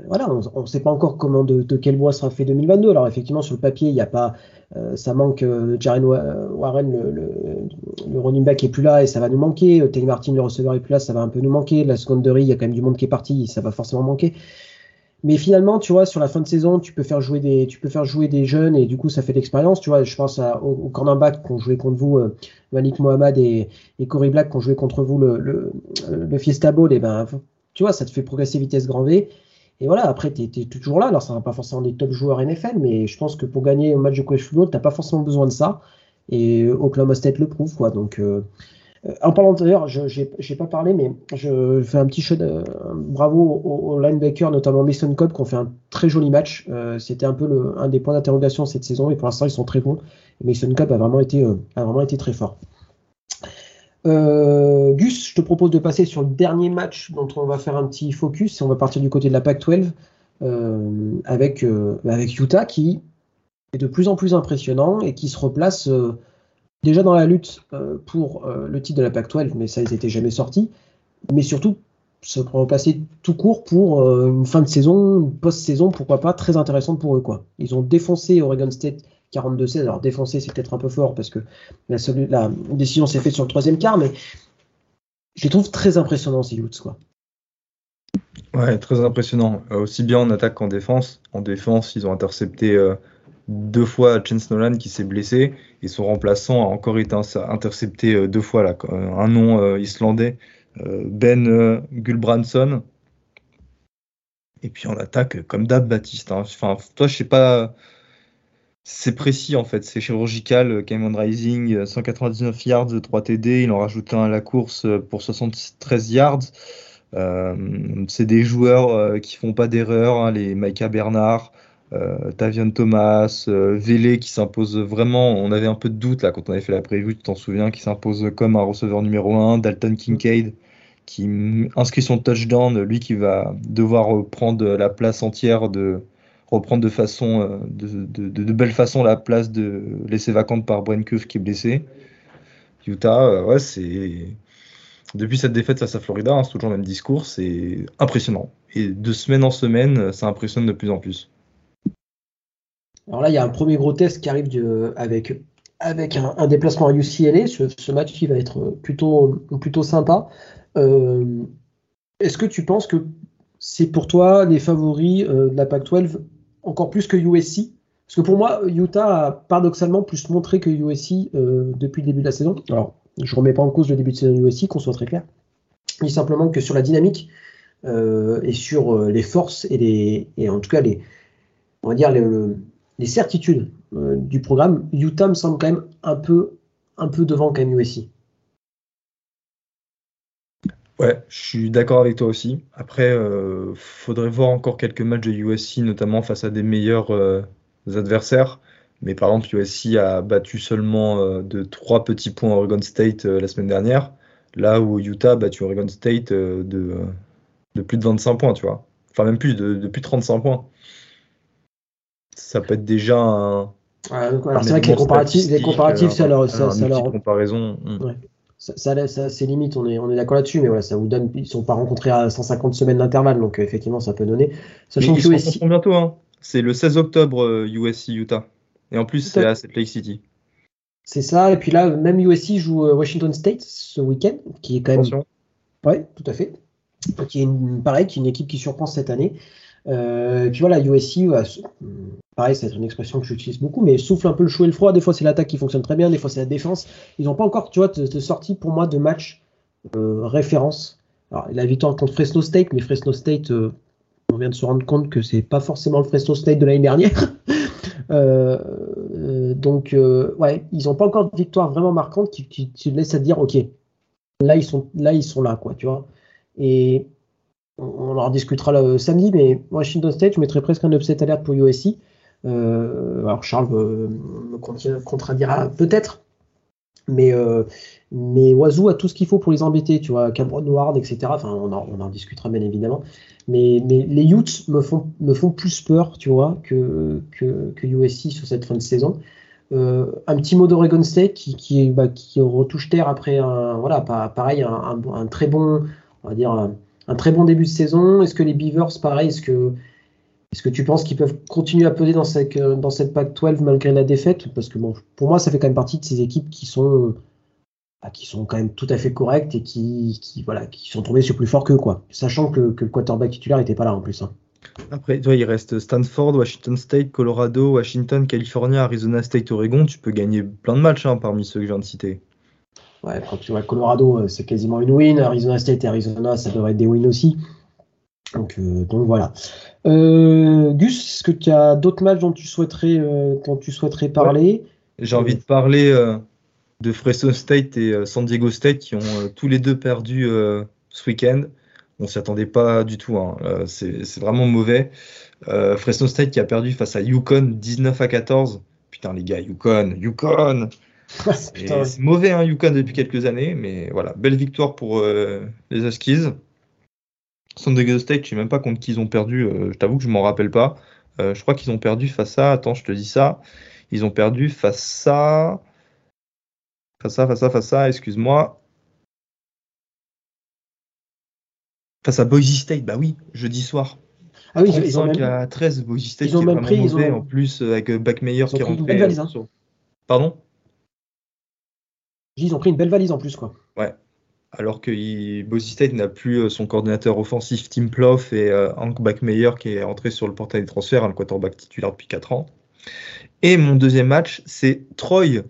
Voilà, on ne sait pas encore comment de, quel bois sera fait 2022. Alors effectivement, sur le papier, il n'y a pas, euh, ça manque euh, Jaren Warren, le, running back est plus là et ça va nous manquer. Euh, Taylor Martin, le receveur est plus là, ça va un peu nous manquer. La seconderie, il y a quand même du monde qui est parti, ça va forcément manquer. Mais finalement, tu vois, sur la fin de saison, tu peux faire jouer des, tu peux faire jouer des jeunes et du coup, ça fait de l'expérience. Tu vois, je pense à, au, cornerback qui ont joué contre vous, euh, Malik Mohamed et, Corey Black qui ont joué contre vous le, le, le Fiesta Bowl. Et ben, tu vois, ça te fait progresser vitesse grand V. Et voilà, après, tu es, toujours là. Alors, ça n'a pas forcément des top joueurs NFL, mais je pense que pour gagner un match de college football, tu n'as pas forcément besoin de ça. Et Oklahoma State le prouve, quoi. Donc, euh, euh, en parlant d'ailleurs, je n'ai pas parlé, mais je fais un petit de, bravo aux, linebackers, notamment Mason Cobb, qui ont fait un très joli match. Euh, c'était un peu un des points d'interrogation cette saison, et pour l'instant, ils sont très bons. Et Mason Cobb a vraiment été, a vraiment été très fort. Euh, Gus, je te propose de passer sur le dernier match dont on va faire un petit focus et on va partir du côté de la PAC-12 euh, avec, euh, avec Utah qui est de plus en plus impressionnant et qui se replace déjà dans la lutte pour le titre de la PAC-12, mais ça, ils n'étaient jamais sortis, mais surtout se replacer tout court pour une fin de saison, une post-saison, pourquoi pas, très intéressante pour eux. Quoi. Ils ont défoncé Oregon State 42-16. Alors défoncer, c'est peut-être un peu fort parce que la, la décision s'est faite sur le troisième quart, mais je les trouve très impressionnants, ces Utes. Quoi. Ouais, très impressionnant. Euh, aussi bien en attaque qu'en défense. En défense, ils ont intercepté euh, deux fois Chance Nolan qui s'est blessé et son remplaçant a encore été intercepté euh, deux fois là. Un nom islandais, Ben Gulbranson. Et puis en attaque, comme d'hab, Baptiste. Hein. Enfin, toi, je sais pas c'est précis en fait, c'est chirurgical. Cameron Rising, 199 euh, yards, 3 TD, il en rajoute un à la course euh, pour 73 yards. Euh, c'est des joueurs qui font pas d'erreur, hein, les Micah Bernard, Tavian Thomas, Vélé qui s'impose vraiment. On avait un peu de doute là quand on avait fait la preview, tu t'en souviens, qui s'impose comme un receveur numéro 1. Dalton Kincaid qui inscrit son touchdown, lui qui va devoir prendre la place entière de, reprendre de façon euh, de, belle façon la place de laisser vacante par Brent Cuff qui est blessé. Utah, euh, ouais, c'est depuis cette défaite face à Florida, hein, c'est toujours le même discours, c'est impressionnant. Et de semaine en semaine, ça impressionne de plus en plus. Alors là, il y a un premier gros test qui arrive avec, un, déplacement à UCLA. Ce, match qui va être plutôt, sympa. Euh, est-ce que tu penses que c'est pour toi les favoris de la PAC-12 encore plus que USC. Parce que pour moi, Utah a paradoxalement plus montré que USC euh, depuis le début de la saison. Alors, je ne remets pas en cause le début de saison de USC, qu'on soit très clair. Mais simplement que sur la dynamique euh, et sur euh, les forces et, les, et en tout cas les, on va dire les, certitudes du programme, Utah me semble quand même un peu, un peu devant quand même USC. Ouais, je suis d'accord avec toi aussi. Après, euh, faudrait voir encore quelques matchs de USC, notamment face à des meilleurs euh, adversaires. Mais par exemple, USC a battu seulement de 3 petits points Oregon State la semaine dernière, là où Utah a battu Oregon State de, de plus de 25 points, tu vois. Enfin, même plus, de, de plus de 35 points. Ça peut être déjà un, alors c'est vrai que les comparatifs, les comparatifs, ça leur, ça, ça leur... comparaison. Hmm. Ouais. Ça, ça, c'est limite, on est, on est d'accord là-dessus, mais voilà, ça vous donne, ils sont pas rencontrés à 150 semaines d'intervalle, donc euh, effectivement, ça peut donner. Sachant ils que USC... bientôt, hein? C'est le 16 octobre USC euh, Utah, et en plus c'est à Salt Lake City. C'est ça, et puis là, même USC joue euh, Washington State ce week-end, qui est quand même. Attention. Ouais, tout à fait. Qui est une, pareil, qui est une équipe qui surprend cette année. Euh, puis voilà, USC, pareil, c'est une expression que j'utilise beaucoup, mais souffle un peu le chaud et le froid. Des fois, c'est l'attaque qui fonctionne très bien, des fois, c'est la défense. Ils n'ont pas encore, tu vois, de, sortie pour moi de match euh, référence. Alors, la victoire contre Fresno State, mais Fresno State, euh, on vient de se rendre compte que c'est pas forcément le Fresno State de l'année dernière. donc, ouais, ils n'ont pas encore de victoire vraiment marquante qui, qui, te laisse à dire, ok, là, ils sont là, ils sont là, quoi, tu vois. Et on en discutera le samedi, mais Washington State, je mettrais presque un upset alert pour USC. Euh, alors Charles me contredira peut-être, mais, euh, mais Wazoo a tout ce qu'il faut pour les embêter, tu vois, Cameron Ward, etc. Enfin, on en, discutera bien évidemment. Mais, les Utes me font, me font plus peur, tu vois, que, que, USC sur cette fin de saison. Euh, un petit mot d'Oregon State qui, qui, bah, retouche terre après un, voilà, pareil, un, très bon, on va dire, très bon début de saison. Est-ce que les Beavers, pareil, est-ce que, tu penses qu'ils peuvent continuer à peser dans cette, dans cette PAC 12 malgré la défaite? Parce que bon, pour moi, ça fait quand même partie de ces équipes qui sont, bah, quand même tout à fait correctes et qui, voilà, qui sont tombées sur plus fort qu'eux, quoi. Sachant que, que, le quarterback titulaire n'était pas là en plus. Hein. Après, toi, il reste Stanford, Washington State, Colorado, Washington, California, Arizona State, Oregon. Tu peux gagner plein de matchs hein, parmi ceux que je viens de citer. Ouais, quand tu vois Colorado, euh, c'est quasiment une win. Arizona State et Arizona, ça devrait être des wins aussi. Donc, euh, donc voilà. Euh, Gus, est-ce que tu as d'autres matchs dont tu souhaiterais, dont tu souhaiterais parler? J'ai envie de parler de Fresno State et San Diego State qui ont tous les deux perdu ce week-end. On s'y attendait pas du tout. Hein. c'est vraiment mauvais. Fresno State qui a perdu face à Yukon 19 à 14. Putain les gars, Yukon, Yukon c'est mauvais, hein, Yukon, depuis quelques années, mais voilà, belle victoire pour euh, les Huskies. San Diego State, je sais même pas contre qui ils ont perdu, euh, je t'avoue que je m'en rappelle pas. Euh, je crois qu'ils ont perdu face à, attends, je te dis ça, ils ont perdu face à, face à, face à, face à, excuse-moi. Face à Boise State, bah oui, jeudi soir. Ah oui, ils ont même... à 13, Boise State, ils ont même pris, mauvais, en plus avec Backmeyer qui est rentré. Hein. Pardon? Ils ont pris une belle valise en plus, quoi. Ouais. Alors que Boise State n'a plus euh, son coordinateur offensif Tim Ploff et euh, Hank Backmeyer qui est entré sur le portail des transferts, un quarterback titulaire depuis 4 ans. Et mon deuxième match, c'est Troy euh,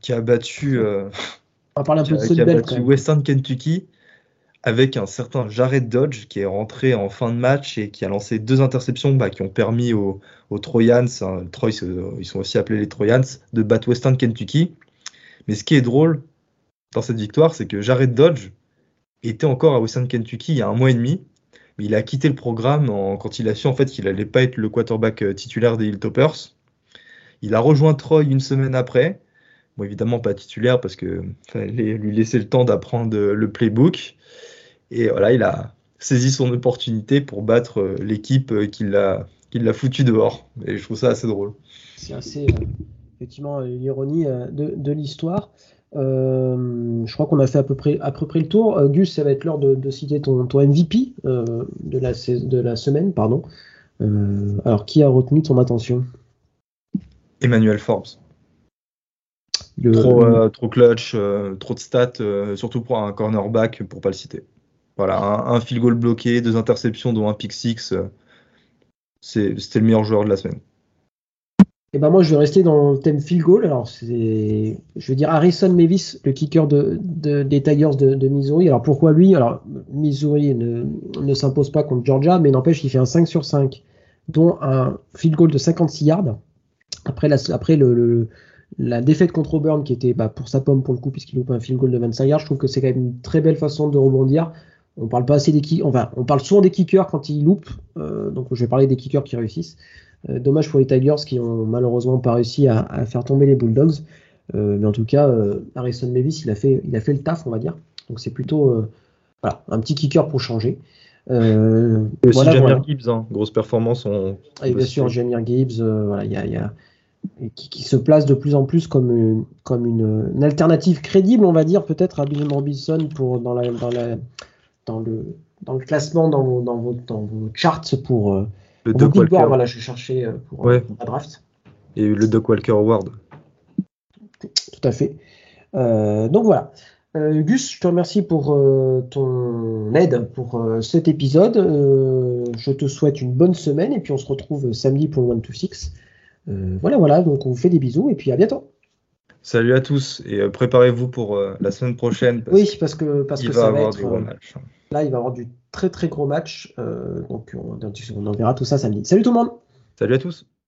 qui a battu, On va parler un peu de qui a battu Western Kentucky avec un certain Jared Dodge qui est rentré en fin de match et qui a lancé deux interceptions bah, qui ont permis aux, Troyans, hein, Troy, ils sont aussi appelés les Troyans, de battre Western Kentucky. Mais ce qui est drôle dans cette victoire, c'est que Jared Dodge était encore à Western Kentucky il y a un mois et demi. Mais il a quitté le programme quand il a su en fait qu'il n'allait pas être le quarterback euh, titulaire des Hilltoppers. Il a rejoint Troy une semaine après. Bon, évidemment pas titulaire parce que fallait lui laisser le temps d'apprendre euh, le playbook. Et voilà, il a saisi son opportunité pour battre euh, l'équipe qui l'a foutu dehors. Et je trouve ça assez drôle. C'est assez, effectivement euh, l'ironie euh, de, l'histoire. Euh, je crois qu'on a fait à peu près, à peu près le tour. Gus, ça va être l'heure de, citer ton, ton MVP de, la, de la semaine. Pardon. alors, qui a retenu ton attention? Emmanuel Forbes. trop, trop, clutch, trop de stats, surtout pour un cornerback, pour pas le citer. Voilà, un, un field goal bloqué, deux interceptions, dont un pick six. C'était le meilleur joueur de la semaine. Et ben moi, je vais rester dans le thème field goal. Alors, c'est, je veux dire Harrison Mavis, le kicker de, des Tigers de, Missouri. Alors, pourquoi lui? Alors, Missouri ne, ne s'impose pas contre Georgia, mais n'empêche, il fait un 5 sur 5, dont un field goal de 56 yards. Après, la, après le, la défaite contre Auburn, qui était bah, pour sa pomme pour le coup, puisqu'il loupe un field goal de 25 yards, je trouve que c'est quand même une très belle façon de rebondir. On parle pas assez des kickers, enfin, on parle souvent des kickers quand ils loupent, euh, donc je vais parler des kickers qui réussissent. Dommage pour les Tigers qui ont malheureusement pas réussi à, faire tomber les Bulldogs. mais en tout cas, Harrison Davis, il a, fait, il a fait le taf, on va dire. Donc c'est plutôt voilà, un petit kicker pour changer. Euh, et aussi voilà, Gibbs, hein. grosse performance. Et bien sûr, Jamir Gibbs, voilà, il y a, y a qui, se place de plus en plus comme une, comme une, alternative crédible, on va dire, peut-être à Bill Robinson pour dans la, dans la, dans le dans le classement dans vos, dans vos, dans vos charts pour euh, le Doc Walker. Voilà, je cherchais euh, pour, ouais. la draft. Et le Doc Walker Award. Tout à fait. Euh, donc voilà. Euh, Gus, je te remercie pour euh, ton aide pour euh, cet épisode. je te souhaite une bonne semaine et puis on se retrouve samedi pour le One to Six. voilà, voilà, donc on vous fait des bisous et puis à bientôt. Salut à tous et préparez-vous pour la semaine prochaine. oui, parce que, parce que ça va, être. Là, il va y avoir du très très gros match. donc on, on verra tout ça samedi. Salut tout le monde. Salut à tous.